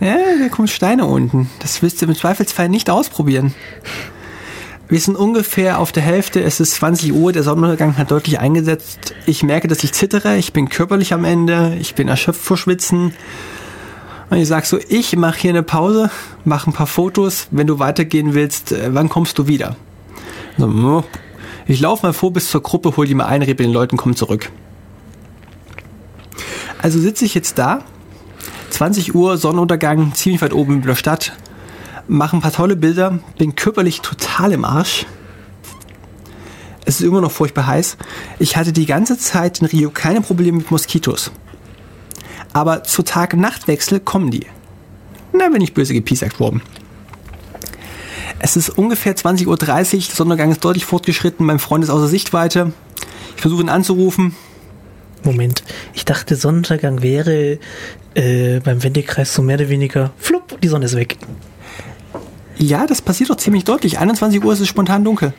Ja, da kommen Steine unten. Das willst du im Zweifelsfall nicht ausprobieren. Wir sind ungefähr auf der Hälfte. Es ist 20 Uhr. Der Sonnenuntergang hat deutlich eingesetzt. Ich merke, dass ich zittere. Ich bin körperlich am Ende. Ich bin erschöpft vor Schwitzen. Und ich sag so, ich mache hier eine Pause, mache ein paar Fotos. Wenn du weitergehen willst, äh, wann kommst du wieder? So. Ich laufe mal vor bis zur Gruppe, hol die mal ein, rede den Leuten, komm zurück. Also sitze ich jetzt da, 20 Uhr, Sonnenuntergang, ziemlich weit oben über der Stadt, mache ein paar tolle Bilder, bin körperlich total im Arsch. Es ist immer noch furchtbar heiß. Ich hatte die ganze Zeit in Rio keine Probleme mit Moskitos. Aber zu Tag-Nacht-Wechsel kommen die. Na, bin ich böse gepiesackt worden. Es ist ungefähr 20.30 Uhr, der Sonnenuntergang ist deutlich fortgeschritten, mein Freund ist außer Sichtweite. Ich versuche ihn anzurufen. Moment, ich dachte, Sonnenuntergang wäre äh, beim Wendekreis so mehr oder weniger flupp, die Sonne ist weg. Ja, das passiert doch ziemlich deutlich. 21 Uhr ist es spontan dunkel.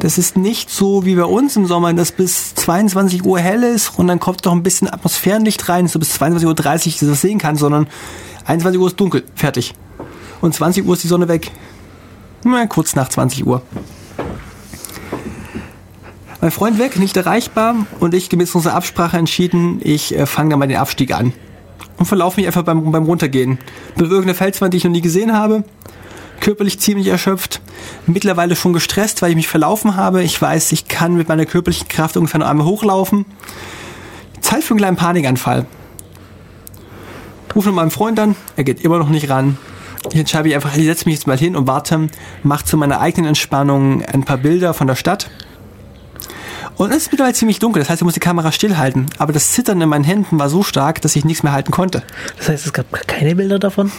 Das ist nicht so wie bei uns im Sommer, dass bis 22 Uhr hell ist und dann kommt noch ein bisschen Atmosphärenlicht rein, dass du bis 22.30 Uhr das sehen kannst, sondern 21 Uhr ist dunkel, fertig. Und 20 Uhr ist die Sonne weg. Na, kurz nach 20 Uhr. Mein Freund weg, nicht erreichbar und ich gemäß unserer Absprache entschieden, ich äh, fange dann mal den Abstieg an. Und verlaufe mich einfach beim, beim Runtergehen. Irgendeine Felswand, die ich noch nie gesehen habe körperlich ziemlich erschöpft, mittlerweile schon gestresst, weil ich mich verlaufen habe. Ich weiß, ich kann mit meiner körperlichen Kraft ungefähr noch einmal hochlaufen. Zeit für einen kleinen Panikanfall. Rufe mit meinem Freund an, er geht immer noch nicht ran. Ich entscheide mich einfach, ich setze mich jetzt mal hin und warte, mache zu meiner eigenen Entspannung ein paar Bilder von der Stadt. Und es ist mittlerweile ziemlich dunkel, das heißt, ich muss die Kamera stillhalten. Aber das Zittern in meinen Händen war so stark, dass ich nichts mehr halten konnte. Das heißt, es gab keine Bilder davon?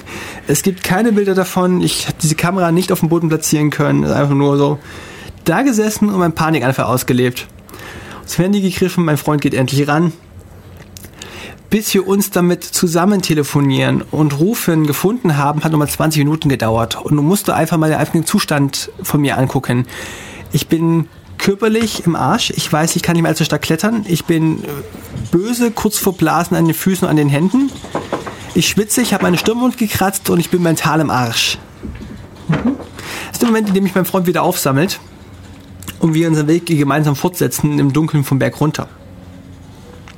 Es gibt keine Bilder davon. Ich habe diese Kamera nicht auf dem Boden platzieren können. Es ist einfach nur so da gesessen und mein Panikanfall ausgelebt. Das Handy gegriffen, mein Freund geht endlich ran. Bis wir uns damit zusammen telefonieren und rufen gefunden haben, hat nochmal 20 Minuten gedauert. Und du musst einfach mal den Zustand von mir angucken. Ich bin körperlich im Arsch. Ich weiß, ich kann nicht mehr allzu stark klettern. Ich bin äh, böse, kurz vor Blasen an den Füßen und an den Händen. Ich schwitze, ich habe meine Stirnmund gekratzt und ich bin mental im Arsch. Mhm. Das ist der Moment, in dem mich mein Freund wieder aufsammelt und wir unseren Weg gemeinsam fortsetzen im Dunkeln vom Berg runter.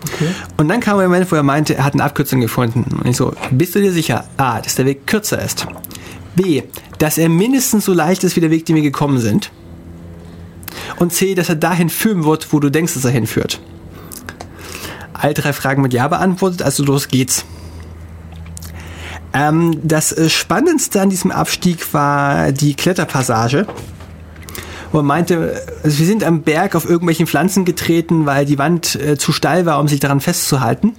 Okay. Und dann kam der Moment, wo er meinte, er hat eine Abkürzung gefunden. Und ich so, bist du dir sicher? A, dass der Weg kürzer ist. B, dass er mindestens so leicht ist wie der Weg, den wir gekommen sind. Und C, dass er dahin führen wird, wo du denkst, dass er hinführt. All drei Fragen mit Ja beantwortet, also los geht's. Ähm, das äh, Spannendste an diesem Abstieg war die Kletterpassage er meinte, also wir sind am Berg auf irgendwelchen Pflanzen getreten, weil die Wand äh, zu steil war, um sich daran festzuhalten.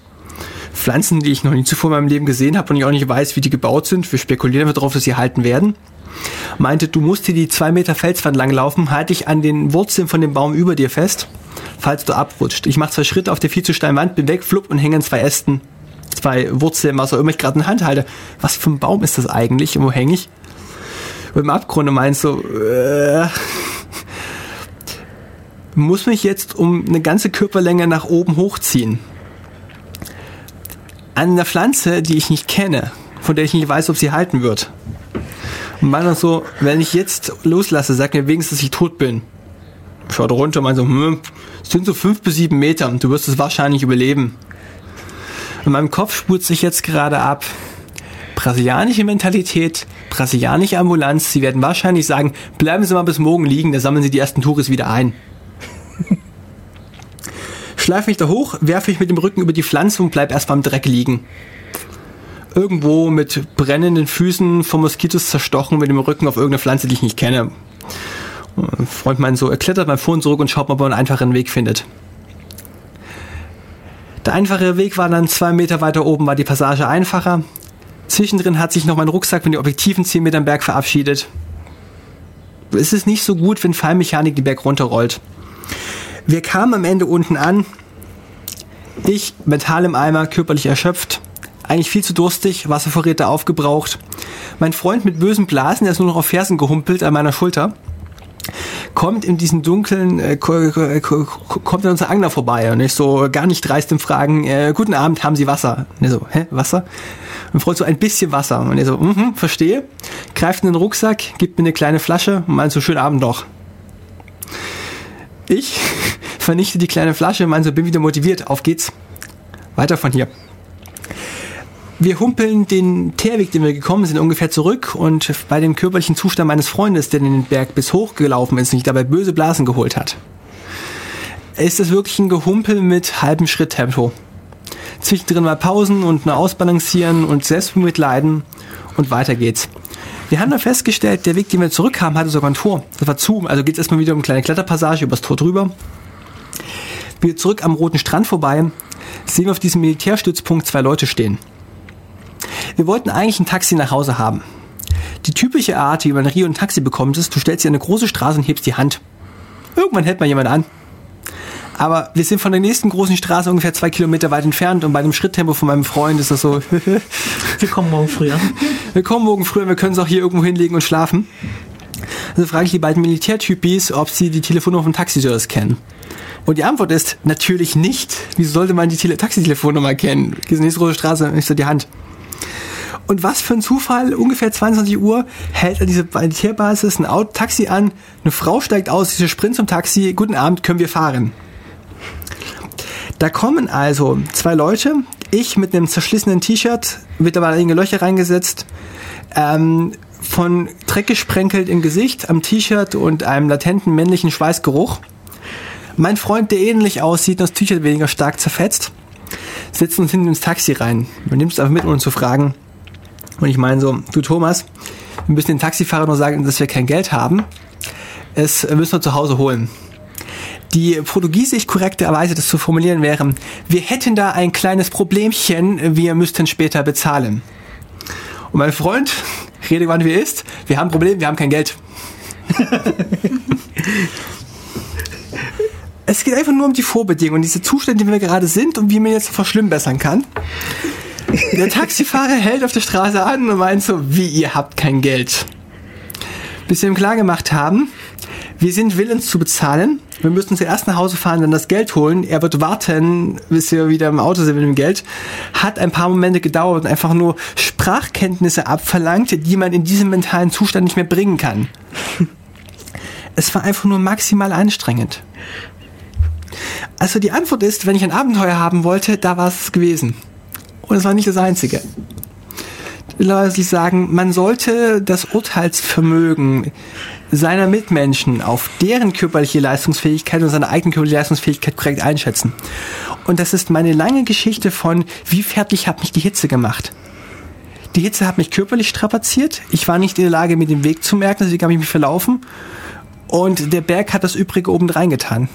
Pflanzen, die ich noch nie zuvor in meinem Leben gesehen habe und ich auch nicht weiß, wie die gebaut sind. Wir spekulieren darauf, dass sie halten werden. Meinte, du musst hier die zwei Meter Felswand langlaufen, halte dich an den Wurzeln von dem Baum über dir fest, falls du abrutscht. Ich mache zwei Schritte auf der viel zu steilen Wand, bin weg, flupp und hänge an zwei Ästen, zwei Wurzeln, was auch immer ich gerade in der Hand halte. Was für ein Baum ist das eigentlich? wo hänge ich? Und im Abgrund meinst so, äh, muss mich jetzt um eine ganze Körperlänge nach oben hochziehen. An einer Pflanze, die ich nicht kenne, von der ich nicht weiß, ob sie halten wird. Und meiner so, wenn ich jetzt loslasse, sag mir wenigstens, dass ich tot bin. Ich schaue runter und meine so, hm, es sind so fünf bis sieben Meter, du wirst es wahrscheinlich überleben. In meinem Kopf spurt sich jetzt gerade ab. Brasilianische Mentalität, brasilianische Ambulanz, sie werden wahrscheinlich sagen, bleiben Sie mal bis morgen liegen, da sammeln Sie die ersten Touris wieder ein. Schleife mich da hoch, werfe ich mit dem Rücken über die Pflanze und bleib erst beim Dreck liegen. Irgendwo mit brennenden Füßen vom Moskitos zerstochen mit dem Rücken auf irgendeine Pflanze, die ich nicht kenne. Ein Freund meint so, er klettert beim Fuhren zurück und schaut mal, ob er einen einfachen Weg findet. Der einfache Weg war dann zwei Meter weiter oben, war die Passage einfacher. Zwischendrin hat sich noch mein Rucksack mit den Objektiven 10 Meter am Berg verabschiedet. Es ist nicht so gut, wenn Fallmechanik den Berg runterrollt. Wir kamen am Ende unten an. Ich, Metall im Eimer, körperlich erschöpft. Eigentlich viel zu durstig, Wasservorräte aufgebraucht. Mein Freund mit bösen Blasen, der ist nur noch auf Fersen gehumpelt an meiner Schulter kommt in diesen dunklen, äh, kommt an unser Angler vorbei und ich so gar nicht dreist im Fragen, äh, guten Abend, haben Sie Wasser? Und er so, hä, Wasser? Und freut so ein bisschen Wasser. Und er so, mhm, verstehe. Greift in den Rucksack, gibt mir eine kleine Flasche und meint so, schönen Abend noch. Ich vernichte die kleine Flasche, mein so bin wieder motiviert, auf geht's. Weiter von hier. Wir humpeln den Teerweg, den wir gekommen sind, ungefähr zurück und bei dem körperlichen Zustand meines Freundes, der den Berg bis hoch gelaufen ist und sich dabei böse Blasen geholt hat, ist es wirklich ein Gehumpel mit halbem Schritttempo. Zwischendrin mal Pausen und ein Ausbalancieren und Selbstmitleiden und weiter geht's. Wir haben dann festgestellt, der Weg, den wir zurückkamen, hatte sogar ein Tor. Das war zu. Also geht es erstmal wieder um eine kleine Kletterpassage übers Tor drüber. Wir zurück am Roten Strand vorbei, sehen wir auf diesem Militärstützpunkt zwei Leute stehen. Wir wollten eigentlich ein Taxi nach Hause haben. Die typische Art, wie man in Rio ein Taxi bekommt, ist, du stellst dir eine große Straße und hebst die Hand. Irgendwann hält man jemand an. Aber wir sind von der nächsten großen Straße ungefähr zwei Kilometer weit entfernt und bei dem Schritttempo von meinem Freund ist das so. wir kommen morgen früher. Wir kommen morgen früher, wir können es auch hier irgendwo hinlegen und schlafen. Also frage ich die beiden Militärtypis, ob sie die Telefonnummer vom Taxiservice kennen. Und die Antwort ist natürlich nicht. Wieso sollte man die Tele Taxitelefonnummer kennen? Diese nächste große Straße, ist so die Hand. Und was für ein Zufall, ungefähr 22 Uhr hält an dieser Militärbasis ein Auto, Taxi an, eine Frau steigt aus, dieser Sprint zum Taxi, guten Abend, können wir fahren. Da kommen also zwei Leute, ich mit einem zerschlissenen T-Shirt, mittlerweile einige Löcher reingesetzt, ähm, von Dreck gesprenkelt im Gesicht, am T-Shirt und einem latenten männlichen Schweißgeruch. Mein Freund, der ähnlich aussieht, das T-Shirt weniger stark zerfetzt, setzt uns hinten ins Taxi rein. Man nimmt es einfach mit, um uns zu fragen. Und ich meine so, du Thomas, wir müssen den Taxifahrer nur sagen, dass wir kein Geld haben. Es müssen wir zu Hause holen. Die portugiesisch korrekte Weise, das zu formulieren wäre, wir hätten da ein kleines Problemchen, wir müssten später bezahlen. Und mein Freund, rede wann wie ist, wir haben ein Problem, wir haben kein Geld. Es geht einfach nur um die Vorbedingungen, diese Zustände, in denen wir gerade sind und wie man jetzt verschlimmbessern kann. Der Taxifahrer hält auf der Straße an und meint so, wie ihr habt kein Geld. Bis wir ihm klargemacht haben, wir sind willens zu bezahlen. Wir müssen zuerst nach Hause fahren, dann das Geld holen. Er wird warten, bis wir wieder im Auto sind mit dem Geld. Hat ein paar Momente gedauert und einfach nur Sprachkenntnisse abverlangt, die man in diesem mentalen Zustand nicht mehr bringen kann. Es war einfach nur maximal anstrengend. Also die Antwort ist, wenn ich ein Abenteuer haben wollte, da war es gewesen. Und es war nicht das einzige. Leute sagen, man sollte das Urteilsvermögen seiner Mitmenschen auf deren körperliche Leistungsfähigkeit und seine eigene körperliche Leistungsfähigkeit korrekt einschätzen. Und das ist meine lange Geschichte von, wie fertig hat mich die Hitze gemacht. Die Hitze hat mich körperlich strapaziert. Ich war nicht in der Lage, mir den Weg zu merken, deswegen habe ich mich verlaufen. Und der Berg hat das Übrige oben reingetan.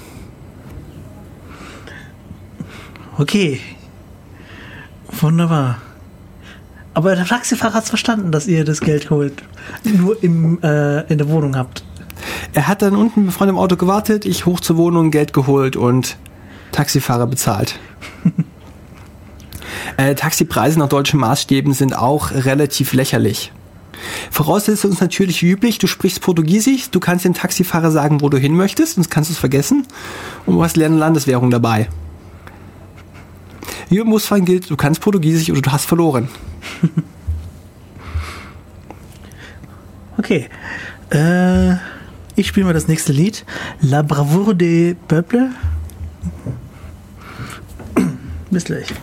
Okay. Wunderbar. Aber der Taxifahrer hat es verstanden, dass ihr das Geld holt. Nur im, äh, in der Wohnung habt. Er hat dann unten mit Freund im Auto gewartet, ich hoch zur Wohnung, Geld geholt und Taxifahrer bezahlt. äh, Taxipreise nach deutschen Maßstäben sind auch relativ lächerlich. Voraussetzung ist natürlich üblich, du sprichst Portugiesisch, du kannst dem Taxifahrer sagen, wo du hin möchtest, sonst kannst du es vergessen. Und du hast Landeswährung dabei. Hier im Musfall gilt, du kannst Portugiesisch oder du hast verloren. okay. Äh, ich spiele mal das nächste Lied. La Bravoure des Peuples. Bis gleich.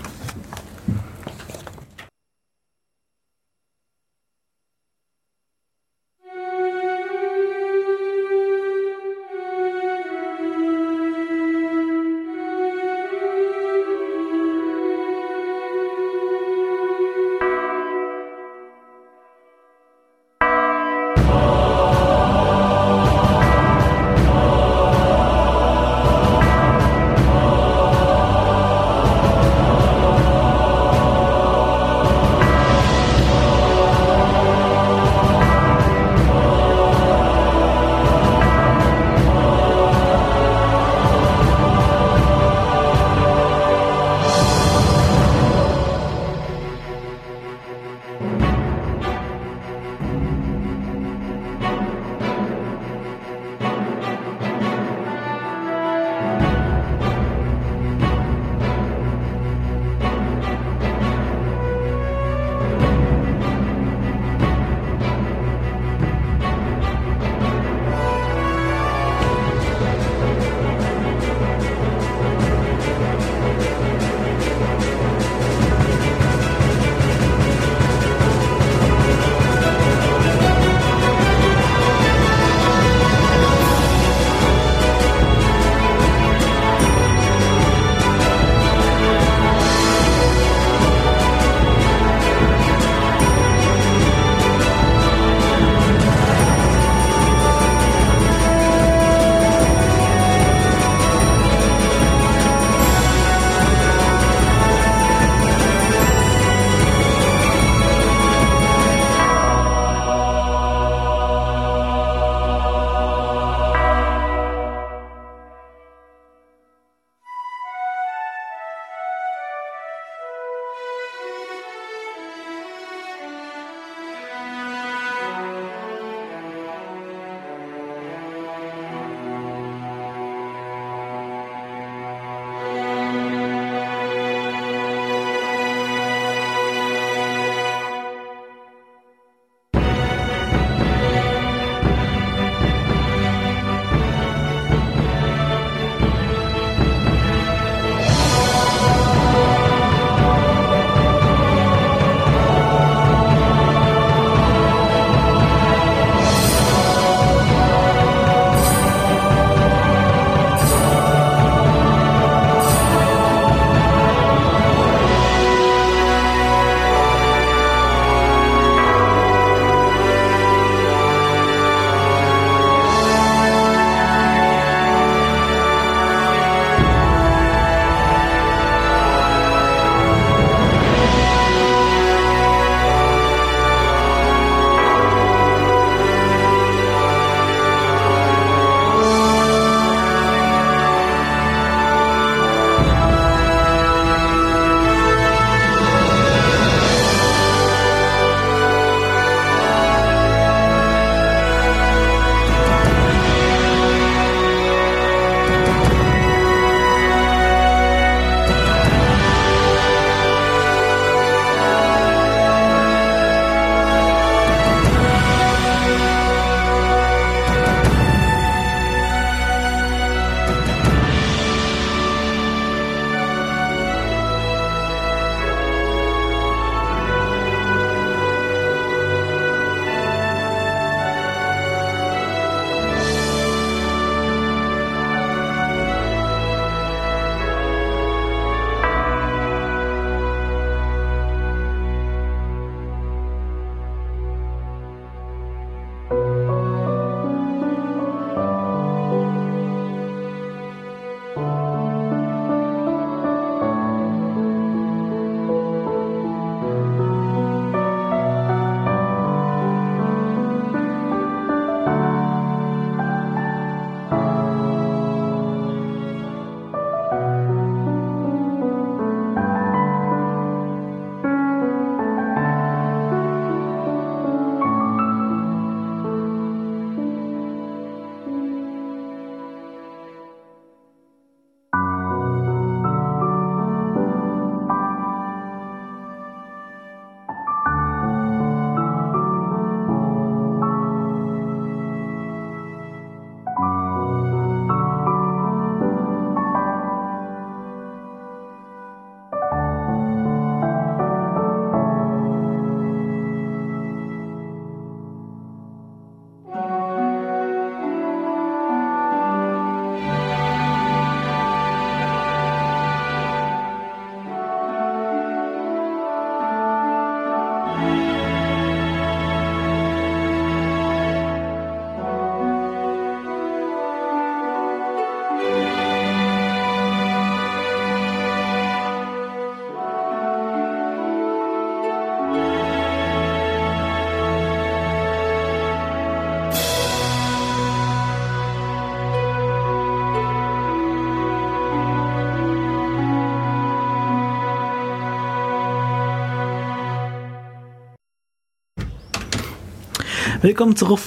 Willkommen zurück.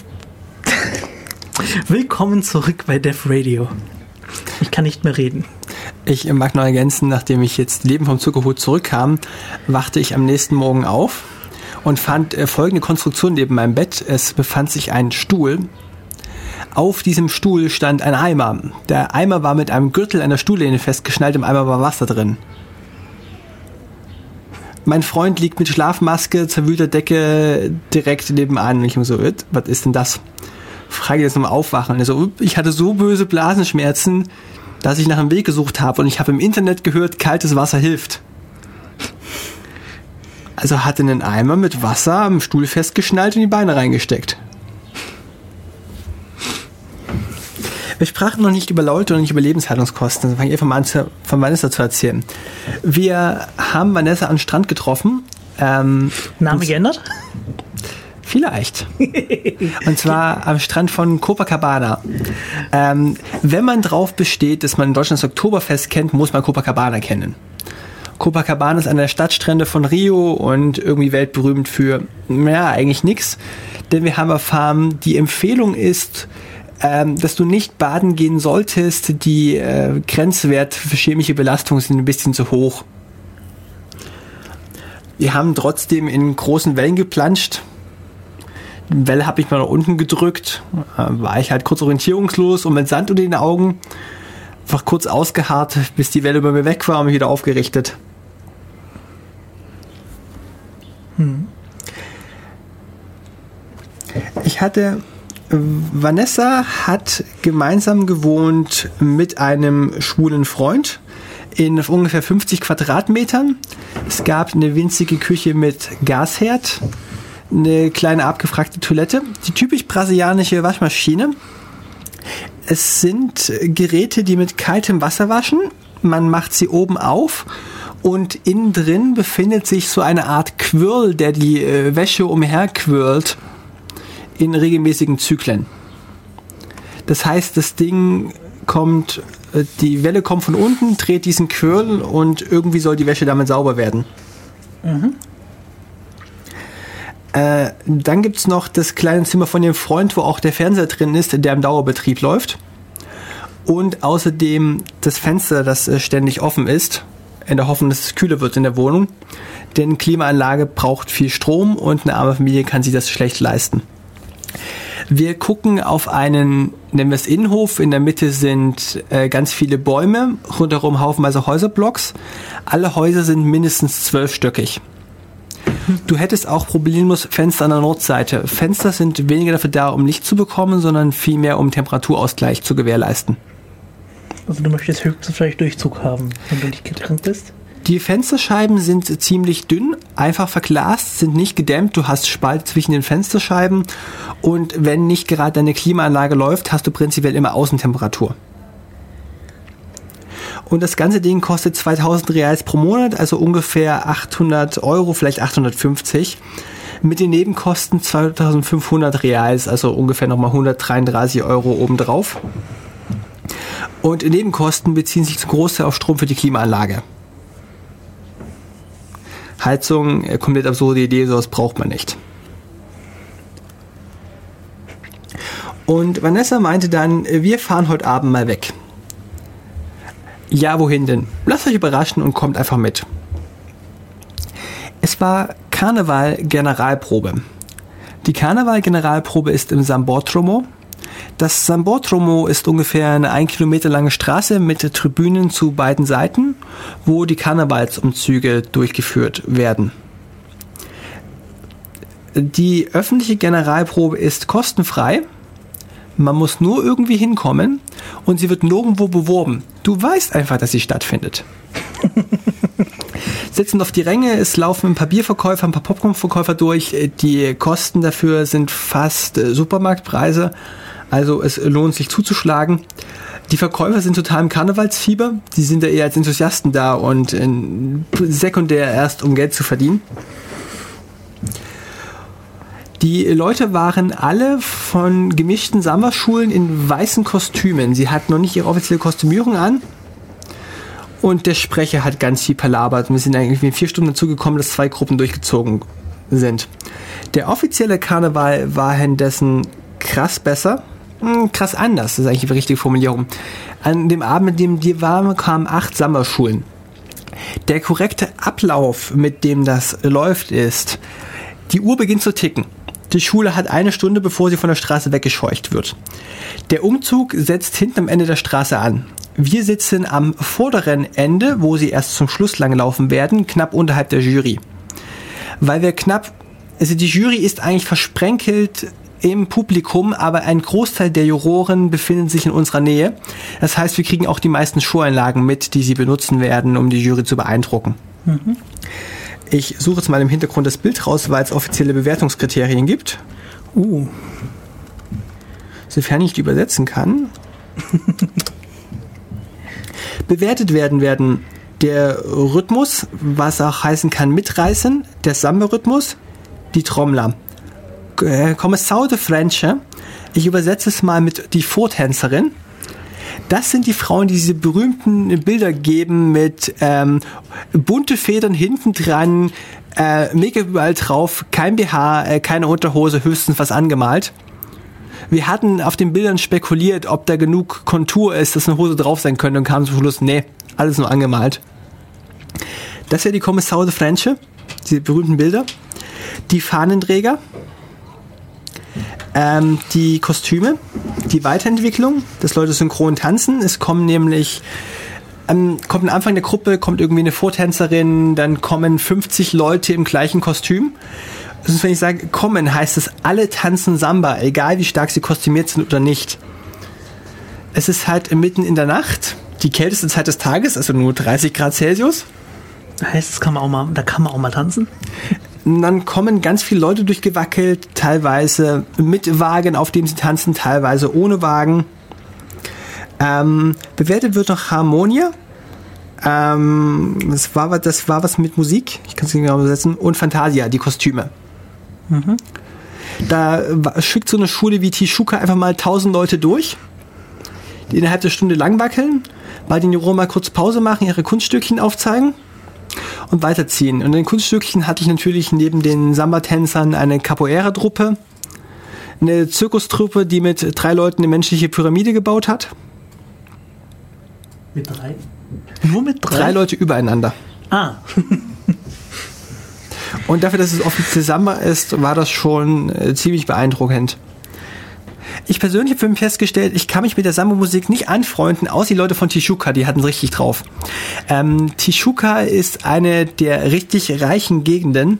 Willkommen zurück bei Def Radio. Ich kann nicht mehr reden. Ich mag noch ergänzen, nachdem ich jetzt Leben vom Zuckerhut zurückkam, wachte ich am nächsten Morgen auf und fand äh, folgende Konstruktion neben meinem Bett. Es befand sich ein Stuhl. Auf diesem Stuhl stand ein Eimer. Der Eimer war mit einem Gürtel der Stuhllehne festgeschnallt, im Eimer war Wasser drin. Mein Freund liegt mit Schlafmaske, zerwühlter Decke direkt nebenan. Und ich mir so, was ist denn das? Frage jetzt nochmal aufwachen. Und er so, ich hatte so böse Blasenschmerzen, dass ich nach einem Weg gesucht habe. Und ich habe im Internet gehört, kaltes Wasser hilft. Also hat er einen Eimer mit Wasser am Stuhl festgeschnallt und die Beine reingesteckt. Wir sprachen noch nicht über Leute und nicht über Lebenshaltungskosten. Dann fange ich einfach mal an, von Vanessa zu erzählen. Wir haben Vanessa am Strand getroffen. Ähm, Name geändert? Vielleicht. Und zwar am Strand von Copacabana. Ähm, wenn man drauf besteht, dass man in Deutschland das Oktoberfest kennt, muss man Copacabana kennen. Copacabana ist einer der Stadtstrände von Rio und irgendwie weltberühmt für, naja, eigentlich nichts. Denn wir haben erfahren, die Empfehlung ist, ähm, dass du nicht baden gehen solltest. Die äh, Grenzwerte für chemische Belastungen sind ein bisschen zu hoch. Wir haben trotzdem in großen Wellen geplanscht. Die Welle habe ich mal nach unten gedrückt. Äh, war ich halt kurz orientierungslos und mit Sand unter den Augen. Einfach kurz ausgeharrt, bis die Welle über mir weg war und mich wieder aufgerichtet. Hm. Ich hatte Vanessa hat gemeinsam gewohnt mit einem schwulen Freund in ungefähr 50 Quadratmetern. Es gab eine winzige Küche mit Gasherd, eine kleine abgefragte Toilette, die typisch brasilianische Waschmaschine. Es sind Geräte, die mit kaltem Wasser waschen. Man macht sie oben auf und innen drin befindet sich so eine Art Quirl, der die äh, Wäsche umherquirlt in regelmäßigen Zyklen. Das heißt, das Ding kommt, äh, die Welle kommt von unten, dreht diesen Quirl und irgendwie soll die Wäsche damit sauber werden. Mhm. Äh, dann gibt es noch das kleine Zimmer von dem Freund, wo auch der Fernseher drin ist, der im Dauerbetrieb läuft. Und außerdem das Fenster, das äh, ständig offen ist, in der Hoffnung, dass es kühler wird in der Wohnung. Denn Klimaanlage braucht viel Strom und eine arme Familie kann sich das schlecht leisten. Wir gucken auf einen, nennen wir es Innenhof. In der Mitte sind äh, ganz viele Bäume, rundherum haufenweise Häuserblocks. Alle Häuser sind mindestens zwölfstöckig. Du hättest auch problemlos Fenster an der Nordseite. Fenster sind weniger dafür da, um Licht zu bekommen, sondern vielmehr um Temperaturausgleich zu gewährleisten. Also du möchtest höchstens vielleicht Durchzug haben, wenn du nicht getrennt bist? Die Fensterscheiben sind ziemlich dünn, einfach verglast, sind nicht gedämmt. Du hast Spalt zwischen den Fensterscheiben und wenn nicht gerade deine Klimaanlage läuft, hast du prinzipiell immer Außentemperatur. Und das ganze Ding kostet 2000 Reals pro Monat, also ungefähr 800 Euro, vielleicht 850. Mit den Nebenkosten 2500 Reals, also ungefähr nochmal 133 Euro obendrauf. Und Nebenkosten beziehen sich zum Großteil auf Strom für die Klimaanlage. Heizung, äh, komplett absurde Idee, sowas braucht man nicht. Und Vanessa meinte dann, wir fahren heute Abend mal weg. Ja, wohin denn? Lasst euch überraschen und kommt einfach mit. Es war Karneval Generalprobe. Die Karneval Generalprobe ist im Sambortromo das Sambortromo ist ungefähr eine ein Kilometer lange Straße mit Tribünen zu beiden Seiten, wo die Karnevalsumzüge durchgeführt werden. Die öffentliche Generalprobe ist kostenfrei. Man muss nur irgendwie hinkommen und sie wird nirgendwo beworben. Du weißt einfach, dass sie stattfindet. sitzen auf die Ränge, es laufen ein paar Bierverkäufer, ein paar Popcornverkäufer durch. Die Kosten dafür sind fast äh, Supermarktpreise. Also es lohnt sich zuzuschlagen. Die Verkäufer sind total im Karnevalsfieber. Die sind da eher als Enthusiasten da und äh, sekundär erst, um Geld zu verdienen. Die Leute waren alle von gemischten Sommerschulen in weißen Kostümen. Sie hatten noch nicht ihre offizielle Kostümierung an. Und der Sprecher hat ganz viel palabert. Wir sind eigentlich in vier Stunden dazu gekommen, dass zwei Gruppen durchgezogen sind. Der offizielle Karneval war indessen krass besser. Hm, krass anders, das ist eigentlich die richtige Formulierung. An dem Abend, in dem die waren, kamen acht Sommerschulen. Der korrekte Ablauf, mit dem das läuft, ist, die Uhr beginnt zu ticken. Die Schule hat eine Stunde, bevor sie von der Straße weggescheucht wird. Der Umzug setzt hinten am Ende der Straße an. Wir sitzen am vorderen Ende, wo sie erst zum Schluss langlaufen werden, knapp unterhalb der Jury. Weil wir knapp, also die Jury ist eigentlich versprenkelt im Publikum, aber ein Großteil der Juroren befinden sich in unserer Nähe. Das heißt, wir kriegen auch die meisten Showeinlagen mit, die sie benutzen werden, um die Jury zu beeindrucken. Mhm. Ich suche jetzt mal im Hintergrund das Bild raus, weil es offizielle Bewertungskriterien gibt. Uh. Sofern ich die übersetzen kann. Bewertet werden werden der Rhythmus, was auch heißen kann mitreißen, der Samba-Rhythmus, die Trommler. Äh, Kommissar de Frenche, ich übersetze es mal mit die Vortänzerin. Das sind die Frauen, die diese berühmten Bilder geben mit ähm, bunte Federn hinten dran, äh, Make-up überall drauf, kein BH, äh, keine Unterhose, höchstens was angemalt. Wir hatten auf den Bildern spekuliert, ob da genug Kontur ist, dass eine Hose drauf sein könnte und kam zum Schluss, nee, alles nur angemalt. Das wäre die Kommissar de Frenche, diese berühmten Bilder. Die Fahnenträger, ähm, die Kostüme, die Weiterentwicklung, dass Leute synchron tanzen. Es kommen nämlich ähm, kommt am Anfang der Gruppe, kommt irgendwie eine Vortänzerin, dann kommen 50 Leute im gleichen Kostüm. Also wenn ich sage, kommen, heißt es, alle tanzen Samba, egal wie stark sie kostümiert sind oder nicht. Es ist halt mitten in der Nacht, die kälteste Zeit des Tages, also nur 30 Grad Celsius. Heißt, das kann man auch mal, da kann man auch mal tanzen? Dann kommen ganz viele Leute durchgewackelt, teilweise mit Wagen, auf dem sie tanzen, teilweise ohne Wagen. Ähm, bewertet wird noch Harmonia. Ähm, das, war, das war was mit Musik, ich kann es nicht genau übersetzen, und Fantasia, die Kostüme. Mhm. Da schickt so eine Schule wie Tishuka einfach mal tausend Leute durch, die innerhalb der Stunde lang wackeln, bei den Juro mal kurz Pause machen, ihre Kunststückchen aufzeigen und weiterziehen. Und in den Kunststückchen hatte ich natürlich neben den Samba-Tänzern eine Capoeira-Truppe, eine Zirkustruppe, die mit drei Leuten eine menschliche Pyramide gebaut hat. Mit drei? Nur mit drei? Drei Leute übereinander. Ah. Und dafür, dass es offiziell Samba ist, war das schon äh, ziemlich beeindruckend. Ich persönlich habe für mich festgestellt, ich kann mich mit der Samba-Musik nicht anfreunden, außer die Leute von Tishuka, die hatten es richtig drauf. Ähm, Tishuka ist eine der richtig reichen Gegenden.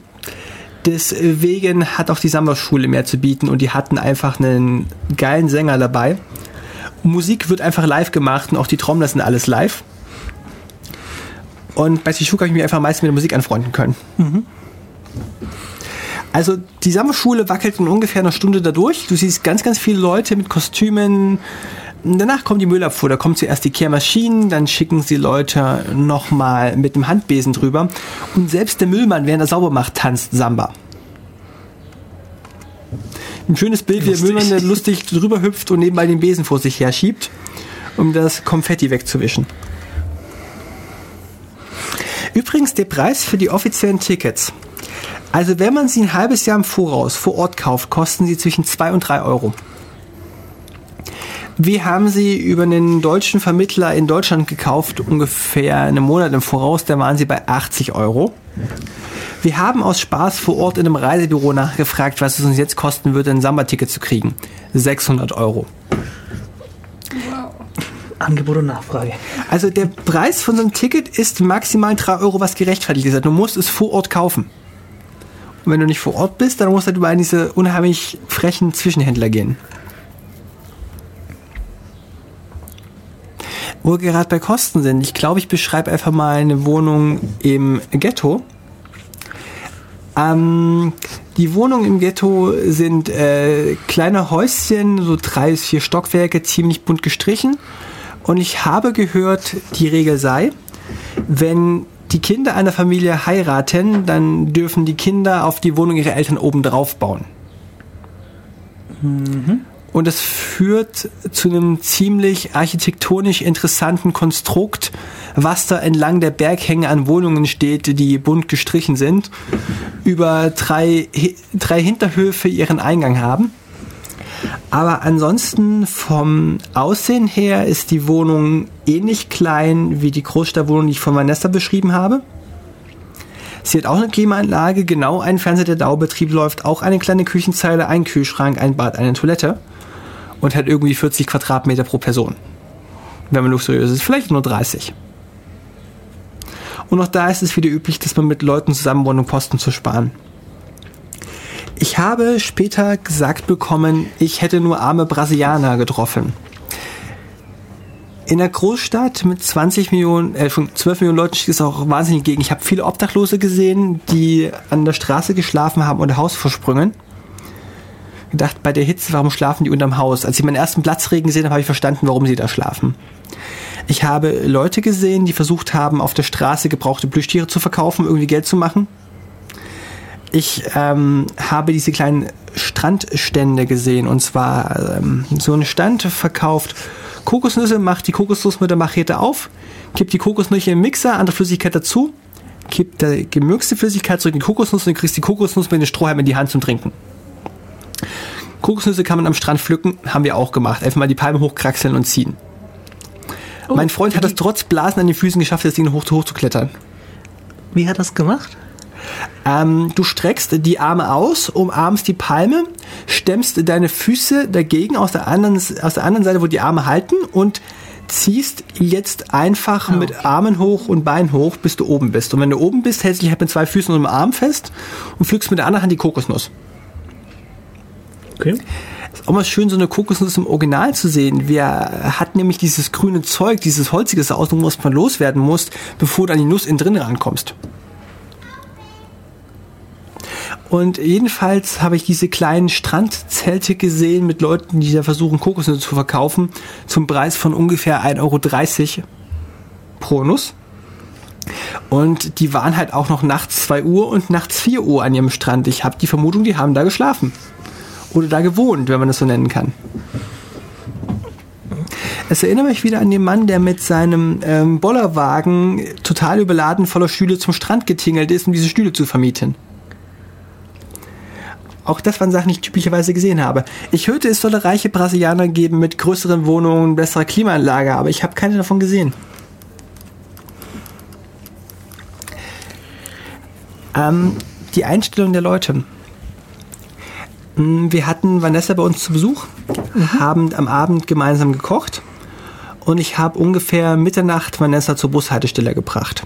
Deswegen hat auch die Samba-Schule mehr zu bieten und die hatten einfach einen geilen Sänger dabei. Musik wird einfach live gemacht und auch die Trommler sind alles live. Und bei Tishuka habe ich mich einfach am mit der Musik anfreunden können. Mhm. Also die Sommerschule wackelt in ungefähr einer Stunde dadurch. Du siehst ganz, ganz viele Leute mit Kostümen. Danach kommt die Müllabfuhr. Da kommt zuerst die Kehrmaschinen, dann schicken sie Leute nochmal mit dem Handbesen drüber. Und selbst der Müllmann, während er sauber macht, tanzt Samba. Ein schönes Bild, wie der Müllmann der lustig drüber hüpft und nebenbei den Besen vor sich her schiebt, um das Konfetti wegzuwischen. Übrigens, der Preis für die offiziellen Tickets also wenn man sie ein halbes Jahr im Voraus vor Ort kauft, kosten sie zwischen 2 und 3 Euro. Wir haben sie über einen deutschen Vermittler in Deutschland gekauft, ungefähr einen Monat im Voraus, da waren sie bei 80 Euro. Wir haben aus Spaß vor Ort in einem Reisebüro nachgefragt, was es uns jetzt kosten würde, ein Samba-Ticket zu kriegen. 600 Euro. Wow. Angebot und Nachfrage. Also der Preis von so einem Ticket ist maximal 3 Euro, was gerechtfertigt ist. Du musst es vor Ort kaufen. Und wenn du nicht vor Ort bist, dann musst du halt über diese unheimlich frechen Zwischenhändler gehen. Wo wir gerade bei Kosten sind. Ich glaube, ich beschreibe einfach mal eine Wohnung im Ghetto. Ähm, die Wohnungen im Ghetto sind äh, kleine Häuschen, so drei bis vier Stockwerke, ziemlich bunt gestrichen. Und ich habe gehört, die Regel sei, wenn die Kinder einer Familie heiraten, dann dürfen die Kinder auf die Wohnung ihrer Eltern oben drauf bauen. Mhm. Und das führt zu einem ziemlich architektonisch interessanten Konstrukt, was da entlang der Berghänge an Wohnungen steht, die bunt gestrichen sind, über drei, drei Hinterhöfe ihren Eingang haben. Aber ansonsten vom Aussehen her ist die Wohnung ähnlich klein wie die Großstadtwohnung, die ich von Vanessa beschrieben habe. Sie hat auch eine Klimaanlage, genau ein Fernseher, der Dauerbetrieb läuft, auch eine kleine Küchenzeile, ein Kühlschrank, ein Bad, eine Toilette und hat irgendwie 40 Quadratmeter pro Person. Wenn man luxuriös ist, vielleicht nur 30. Und auch da ist es wieder üblich, dass man mit Leuten zusammen wohnt, um Kosten zu sparen. Ich habe später gesagt bekommen, ich hätte nur arme Brasilianer getroffen. In der Großstadt mit 20 Millionen, äh, 12 Millionen Leuten steht es auch wahnsinnig gegen. Ich habe viele Obdachlose gesehen, die an der Straße geschlafen haben oder Hausversprüngen. Gedacht, bei der Hitze, warum schlafen die unterm Haus? Als ich meinen ersten Platzregen gesehen habe, habe ich verstanden, warum sie da schlafen. Ich habe Leute gesehen, die versucht haben, auf der Straße gebrauchte Plüschtiere zu verkaufen, irgendwie Geld zu machen. Ich ähm, habe diese kleinen Strandstände gesehen und zwar ähm, so ein Stand verkauft Kokosnüsse, macht die Kokosnuss mit der Machete auf, kippt die Kokosnüsse im Mixer, andere Flüssigkeit dazu, kippt die gemürkste Flüssigkeit zurück in die Kokosnuss und kriegst die Kokosnuss mit den Strohhalm in die Hand zum Trinken. Kokosnüsse kann man am Strand pflücken, haben wir auch gemacht. Einfach mal die Palme hochkraxeln und ziehen. Oh, mein Freund hat es trotz Blasen an den Füßen geschafft, das Ding hoch, hoch zu klettern. Wie hat er das gemacht? Ähm, du streckst die Arme aus, umarmst die Palme, stemmst deine Füße dagegen aus der anderen, aus der anderen Seite, wo die Arme halten und ziehst jetzt einfach oh. mit Armen hoch und Beinen hoch, bis du oben bist. Und wenn du oben bist, hältst du dich halt mit zwei Füßen und einem Arm fest und pflückst mit der anderen Hand die Kokosnuss. Okay. Ist auch mal schön, so eine Kokosnuss im Original zu sehen. Wir hat nämlich dieses grüne Zeug, dieses holzige Außen, was man loswerden muss, bevor du an die Nuss innen drin rankommst. Und jedenfalls habe ich diese kleinen Strandzelte gesehen mit Leuten, die da versuchen, Kokosnüsse zu verkaufen, zum Preis von ungefähr 1,30 Euro pro Nuss. Und die waren halt auch noch nachts 2 Uhr und nachts 4 Uhr an ihrem Strand. Ich habe die Vermutung, die haben da geschlafen. Oder da gewohnt, wenn man das so nennen kann. Es erinnert mich wieder an den Mann, der mit seinem ähm, Bollerwagen total überladen voller Stühle zum Strand getingelt ist, um diese Stühle zu vermieten. Auch das waren Sachen, die ich typischerweise gesehen habe. Ich hörte, es solle reiche Brasilianer geben mit größeren Wohnungen, besserer Klimaanlage, aber ich habe keine davon gesehen. Ähm, die Einstellung der Leute. Hm, wir hatten Vanessa bei uns zu Besuch, mhm. haben am Abend gemeinsam gekocht und ich habe ungefähr Mitternacht Vanessa zur Bushaltestelle gebracht.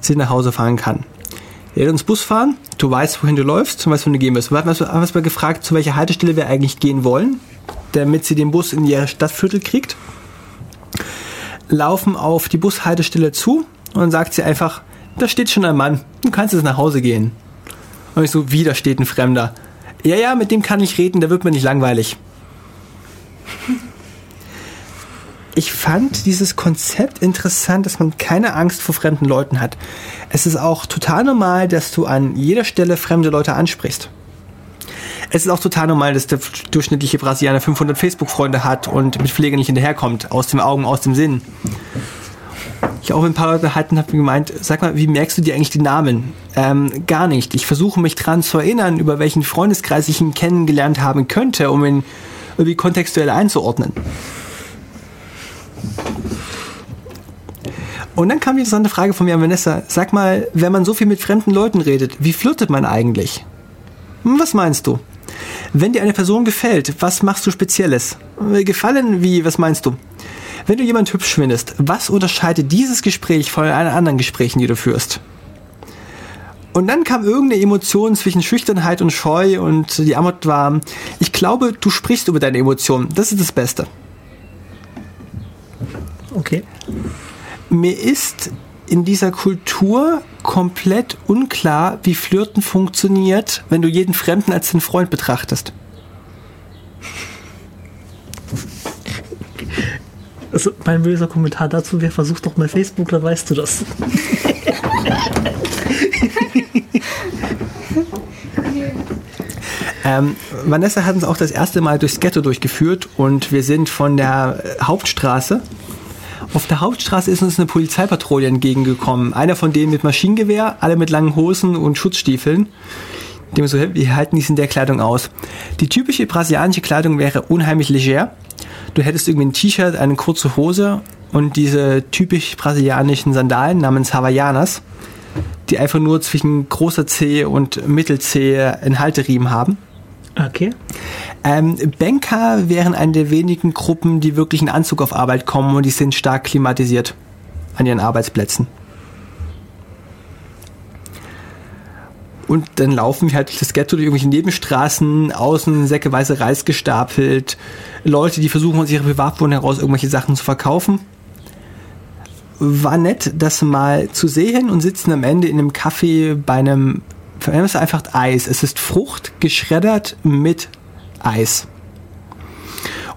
Sie nach Hause fahren kann. Wir werden uns Bus fahren, du weißt, wohin du läufst, und weißt, wohin du gehen wirst. Wir haben uns mal gefragt, zu welcher Haltestelle wir eigentlich gehen wollen, damit sie den Bus in ihr Stadtviertel kriegt. Laufen auf die Bushaltestelle zu und dann sagt sie einfach, da steht schon ein Mann, du kannst jetzt nach Hause gehen. Und ich so, wieder steht ein Fremder. Ja, ja, mit dem kann ich reden, da wird mir nicht langweilig. Ich fand dieses Konzept interessant, dass man keine Angst vor fremden Leuten hat. Es ist auch total normal, dass du an jeder Stelle fremde Leute ansprichst. Es ist auch total normal, dass der durchschnittliche Brasilianer 500 Facebook-Freunde hat und mit Pflege nicht hinterherkommt. Aus dem Augen, aus dem Sinn ich auch mit ein paar Leuten halten habe gemeint, sag mal, wie merkst du dir eigentlich die Namen? Ähm, gar nicht. Ich versuche mich dran zu erinnern, über welchen Freundeskreis ich ihn kennengelernt haben könnte, um ihn irgendwie kontextuell einzuordnen. Und dann kam die interessante Frage von mir an Vanessa. Sag mal, wenn man so viel mit fremden Leuten redet, wie flirtet man eigentlich? Hm, was meinst du? Wenn dir eine Person gefällt, was machst du Spezielles? Gefallen, wie, was meinst du? Wenn du jemand hübsch findest, was unterscheidet dieses Gespräch von allen anderen Gesprächen, die du führst? Und dann kam irgendeine Emotion zwischen Schüchternheit und Scheu und die Antwort war, ich glaube, du sprichst über deine Emotionen. Das ist das Beste. Mir ist in dieser Kultur komplett unklar, wie Flirten funktioniert, wenn du jeden Fremden als deinen Freund betrachtest. Also mein böser Kommentar dazu wäre, versuch doch mal Facebook, da weißt du das. Ähm, Vanessa hat uns auch das erste Mal durchs Ghetto durchgeführt und wir sind von der Hauptstraße. Auf der Hauptstraße ist uns eine Polizeipatrouille entgegengekommen. Einer von denen mit Maschinengewehr, alle mit langen Hosen und Schutzstiefeln. Dem so, wir halten dies in der Kleidung aus. Die typische brasilianische Kleidung wäre unheimlich leger. Du hättest irgendwie ein T-Shirt, eine kurze Hose und diese typisch brasilianischen Sandalen namens Havaianas, die einfach nur zwischen großer C und Mittel-C einen Halteriemen haben. Okay. Ähm, Banker wären eine der wenigen Gruppen, die wirklich in Anzug auf Arbeit kommen und die sind stark klimatisiert an ihren Arbeitsplätzen. Und dann laufen wir halt durch das Ghetto durch irgendwelche Nebenstraßen, außen säckeweise Reis gestapelt, Leute, die versuchen aus ihrer Privatwohnung heraus irgendwelche Sachen zu verkaufen. War nett, das mal zu sehen und sitzen am Ende in einem Café bei einem es ist einfach Eis. Es ist Frucht geschreddert mit Eis.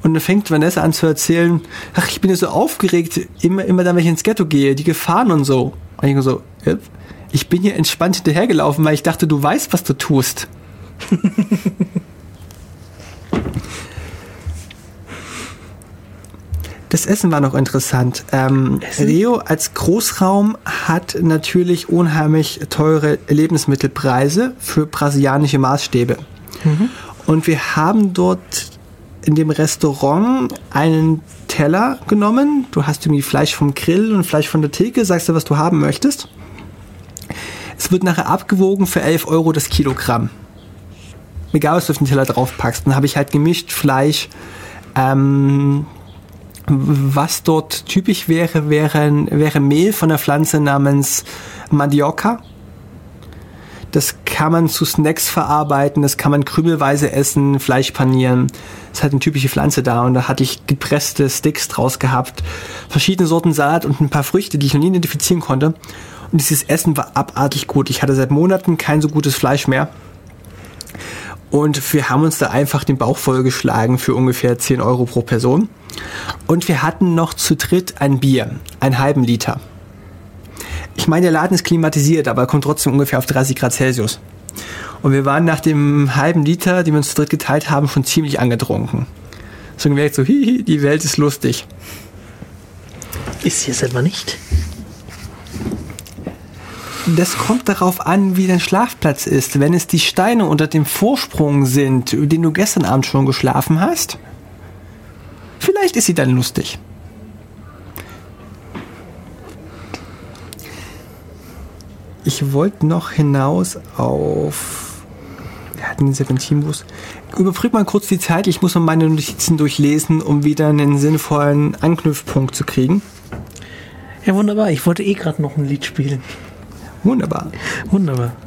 Und dann fängt Vanessa an zu erzählen, ach, ich bin ja so aufgeregt, immer, immer dann, wenn ich ins Ghetto gehe, die Gefahren und so. Und ich so, ich bin hier entspannt hinterhergelaufen, weil ich dachte, du weißt, was du tust. Das Essen war noch interessant. Ähm, Rio als Großraum hat natürlich unheimlich teure Lebensmittelpreise für brasilianische Maßstäbe. Mhm. Und wir haben dort in dem Restaurant einen Teller genommen. Du hast irgendwie Fleisch vom Grill und Fleisch von der Theke, sagst du, was du haben möchtest. Es wird nachher abgewogen für 11 Euro das Kilogramm. Egal, was du auf den Teller draufpackst. Dann habe ich halt gemischt Fleisch, ähm, was dort typisch wäre, wäre, wäre Mehl von der Pflanze namens Mandioca. Das kann man zu Snacks verarbeiten, das kann man krümelweise essen, Fleisch panieren. Das ist halt eine typische Pflanze da und da hatte ich gepresste Sticks draus gehabt, verschiedene Sorten Salat und ein paar Früchte, die ich noch nie identifizieren konnte. Und dieses Essen war abartig gut. Ich hatte seit Monaten kein so gutes Fleisch mehr. Und wir haben uns da einfach den Bauch vollgeschlagen für ungefähr 10 Euro pro Person. Und wir hatten noch zu dritt ein Bier, einen halben Liter. Ich meine, der Laden ist klimatisiert, aber kommt trotzdem ungefähr auf 30 Grad Celsius. Und wir waren nach dem halben Liter, den wir uns zu dritt geteilt haben, schon ziemlich angetrunken. So gemerkt, so, hihi, die Welt ist lustig. Ist sie es etwa nicht? Das kommt darauf an, wie dein Schlafplatz ist. Wenn es die Steine unter dem Vorsprung sind, über den du gestern Abend schon geschlafen hast, vielleicht ist sie dann lustig. Ich wollte noch hinaus auf. Wir hatten den Serpentinbus. Überbrück mal kurz die Zeit. Ich muss mal meine Notizen durchlesen, um wieder einen sinnvollen Anknüpfpunkt zu kriegen. Ja, wunderbar. Ich wollte eh gerade noch ein Lied spielen. Wunderbar. Wunderbar.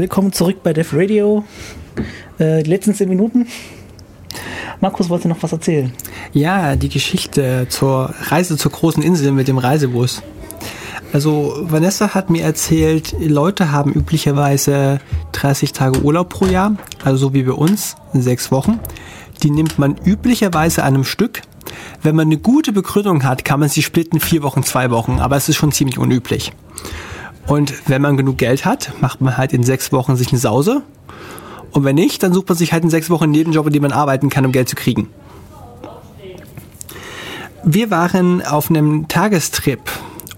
Willkommen zurück bei Def Radio. Äh, die letzten zehn Minuten. Markus wollte noch was erzählen. Ja, die Geschichte zur Reise zur großen Insel mit dem Reisebus. Also Vanessa hat mir erzählt, Leute haben üblicherweise 30 Tage Urlaub pro Jahr, also so wie bei uns, sechs Wochen. Die nimmt man üblicherweise an einem Stück. Wenn man eine gute Begründung hat, kann man sie splitten vier Wochen, zwei Wochen, aber es ist schon ziemlich unüblich. Und wenn man genug Geld hat, macht man halt in sechs Wochen sich eine Sause. Und wenn nicht, dann sucht man sich halt in sechs Wochen einen Nebenjob, in dem man arbeiten kann, um Geld zu kriegen. Wir waren auf einem Tagestrip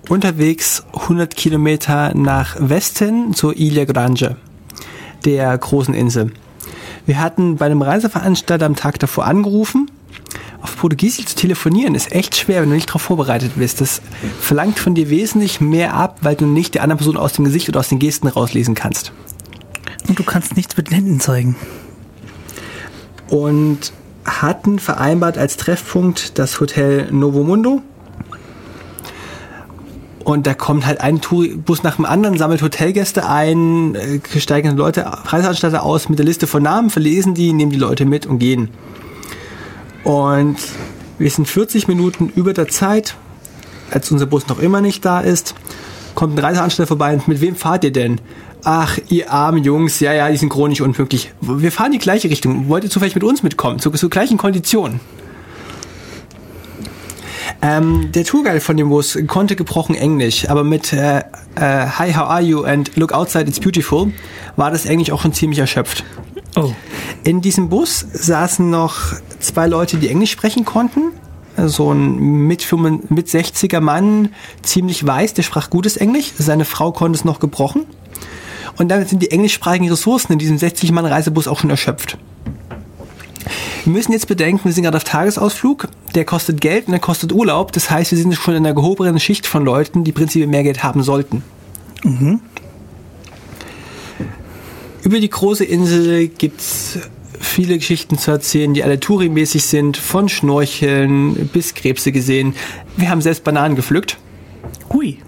unterwegs 100 Kilometer nach Westen zur Ilha Grande, der großen Insel. Wir hatten bei einem Reiseveranstalter am Tag davor angerufen. Auf Portugiesisch zu telefonieren ist echt schwer, wenn du nicht darauf vorbereitet bist. Das verlangt von dir wesentlich mehr ab, weil du nicht der anderen Person aus dem Gesicht oder aus den Gesten rauslesen kannst. Und du kannst nichts mit den Händen zeigen. Und hatten vereinbart als Treffpunkt das Hotel Novo Mundo. Und da kommt halt ein Tourbus nach dem anderen, sammelt Hotelgäste ein, äh, steigen Leute, Reiseanstalter aus mit der Liste von Namen, verlesen die, nehmen die Leute mit und gehen. Und wir sind 40 Minuten über der Zeit, als unser Bus noch immer nicht da ist, kommt ein Reiseansteller vorbei und mit wem fahrt ihr denn? Ach, ihr armen Jungs, ja, ja, die sind chronisch unpünktlich. Wir fahren die gleiche Richtung. Wollt ihr zufällig mit uns mitkommen? Zu, zu gleichen Konditionen. Ähm, der Tourguide von dem Bus konnte gebrochen Englisch, aber mit äh, äh, Hi, how are you and look outside, it's beautiful war das Englisch auch schon ziemlich erschöpft. Oh. In diesem Bus saßen noch zwei Leute, die Englisch sprechen konnten. So ein mit, 65, mit 60er Mann, ziemlich weiß, der sprach gutes Englisch. Seine Frau konnte es noch gebrochen. Und damit sind die englischsprachigen Ressourcen in diesem 60-Mann-Reisebus auch schon erschöpft. Wir müssen jetzt bedenken, wir sind gerade auf Tagesausflug, der kostet Geld und der kostet Urlaub. Das heißt, wir sind schon in einer gehobenen Schicht von Leuten, die prinzipiell mehr Geld haben sollten. Mhm. Über die große Insel gibt's viele Geschichten zu erzählen, die alle Touri-mäßig sind, von Schnorcheln bis Krebse gesehen. Wir haben selbst Bananen gepflückt. Hui.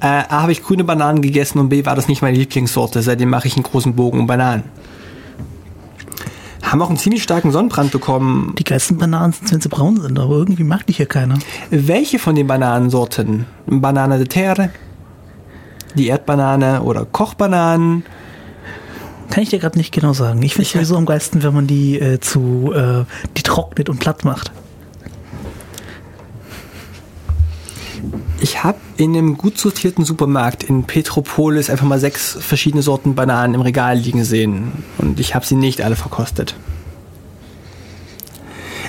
Äh, A habe ich grüne Bananen gegessen und B war das nicht meine Lieblingssorte. Seitdem mache ich einen großen Bogen um Bananen. Haben auch einen ziemlich starken Sonnenbrand bekommen. Die geilsten Bananen sind, wenn sie braun sind, aber irgendwie mag die hier keiner. Welche von den Bananensorten? Banane de Terre, die Erdbanane oder Kochbananen? Kann ich dir gerade nicht genau sagen. Ich finde es sowieso am geilsten, wenn man die äh, zu äh, die trocknet und platt macht. Ich habe in einem gut sortierten Supermarkt in Petropolis einfach mal sechs verschiedene Sorten Bananen im Regal liegen sehen. Und ich habe sie nicht alle verkostet.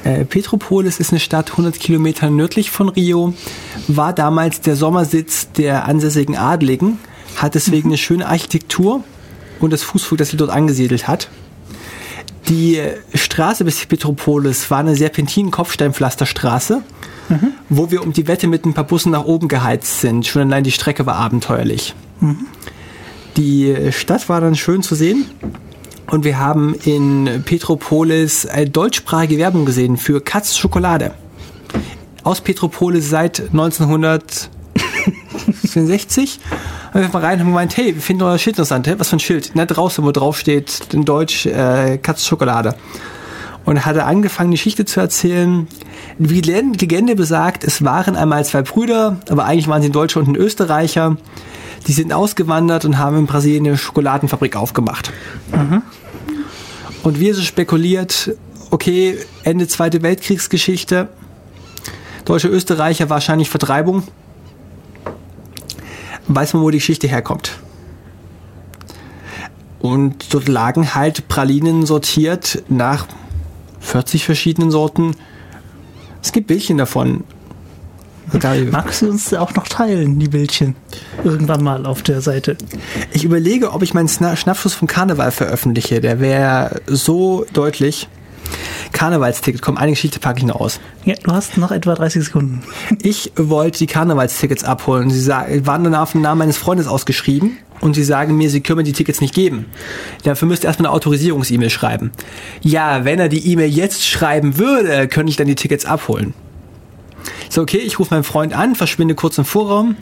Äh, Petropolis ist eine Stadt 100 Kilometer nördlich von Rio, war damals der Sommersitz der ansässigen Adligen, hat deswegen mhm. eine schöne Architektur und das Fußvolk, das sie dort angesiedelt hat. Die Straße bis Petropolis war eine Serpentin-Kopfsteinpflasterstraße mhm. wo wir um die Wette mit ein paar Bussen nach oben geheizt sind. Schon allein die Strecke war abenteuerlich. Mhm. Die Stadt war dann schön zu sehen. Und wir haben in Petropolis eine deutschsprachige Werbung gesehen für Katz Schokolade. Aus Petropolis seit 1964. Und wir mal rein und gemeint, hey, wir finden euer Schild interessant. Hey, was für ein Schild? Na, draußen, wo drauf steht, in Deutsch, äh, Katz Schokolade und hatte angefangen, die Geschichte zu erzählen. Die Legende besagt, es waren einmal zwei Brüder, aber eigentlich waren sie ein Deutscher und ein Österreicher. Die sind ausgewandert und haben in Brasilien eine Schokoladenfabrik aufgemacht. Mhm. Und wir so spekuliert, okay, Ende Zweite Weltkriegsgeschichte, Deutsche Österreicher wahrscheinlich Vertreibung. Weiß man, wo die Geschichte herkommt. Und dort lagen halt Pralinen sortiert nach 40 verschiedenen Sorten. Es gibt Bildchen davon. Magst du uns auch noch teilen, die Bildchen? Irgendwann mal auf der Seite. Ich überlege, ob ich meinen Schnappschuss vom Karneval veröffentliche. Der wäre so deutlich. Karnevalsticket, komm, eine Geschichte packe ich noch aus. Ja, du hast noch etwa 30 Sekunden. Ich wollte die Karnevalstickets abholen. Sie waren dann auf den Namen meines Freundes ausgeschrieben und sie sagen mir, sie können mir die Tickets nicht geben. Dafür müsst ihr erstmal eine Autorisierungs-E-Mail schreiben. Ja, wenn er die E-Mail jetzt schreiben würde, könnte ich dann die Tickets abholen. So, okay, ich rufe meinen Freund an, verschwinde kurz im Vorraum.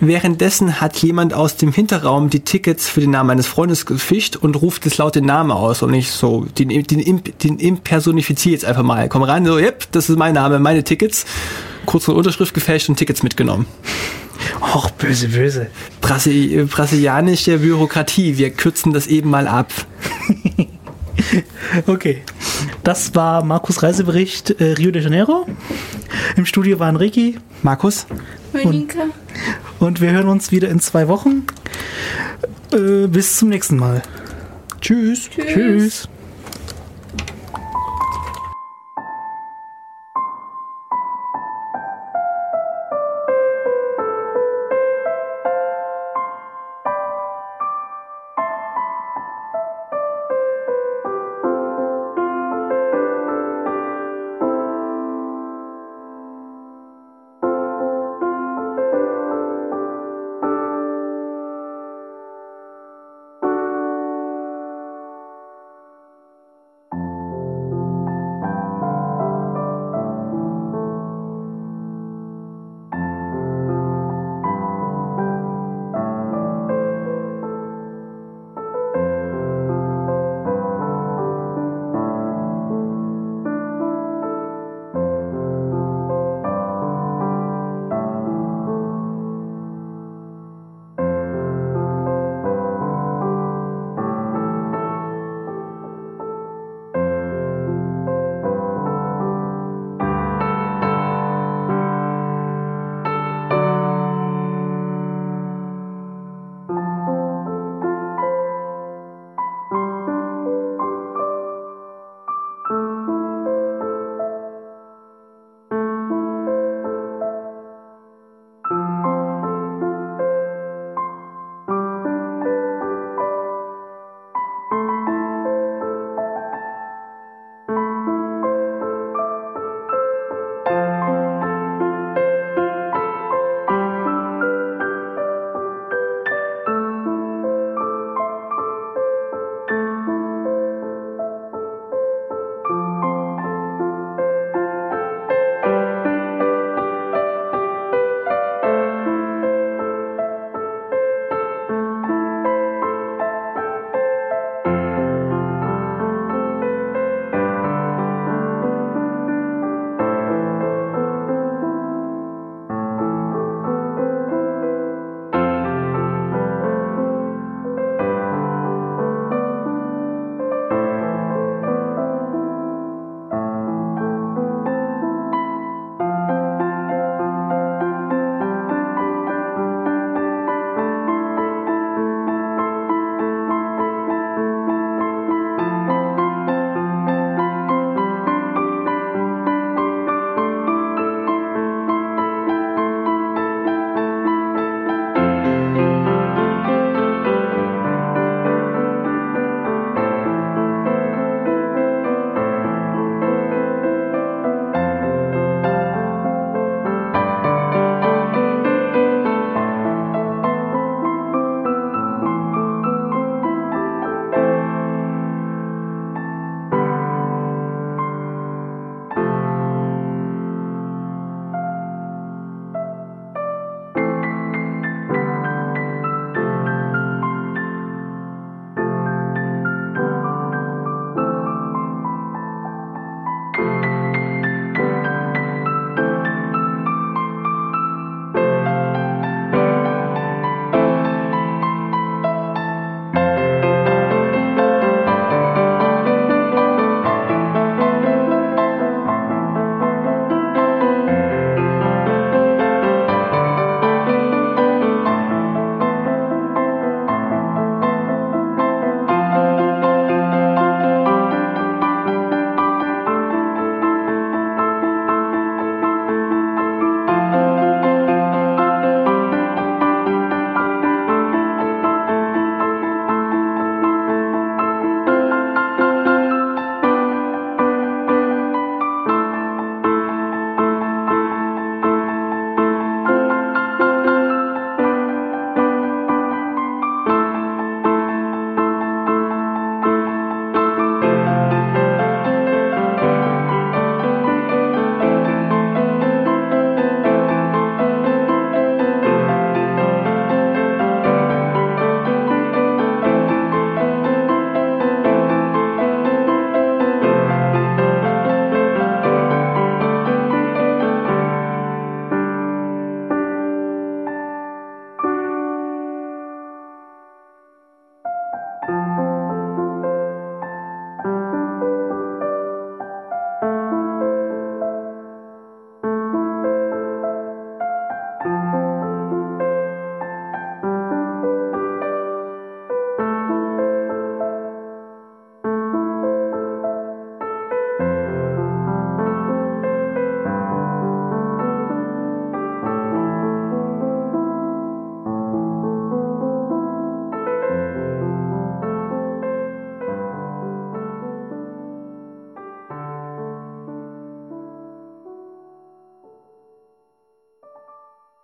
Währenddessen hat jemand aus dem Hinterraum die Tickets für den Namen eines Freundes gefischt und ruft es laut den Namen aus und nicht so, den, den, den impersonifiziere jetzt einfach mal. Komm rein, so, yep, das ist mein Name, meine Tickets. Kurz eine Unterschrift gefälscht und Tickets mitgenommen. Och, böse, böse. Brasi brasilianische Bürokratie, wir kürzen das eben mal ab. okay, das war Markus Reisebericht äh, Rio de Janeiro. Im Studio waren Ricky, Markus Monika. und wir hören uns wieder in zwei Wochen. Äh, bis zum nächsten Mal. Tschüss. Tschüss. Tschüss.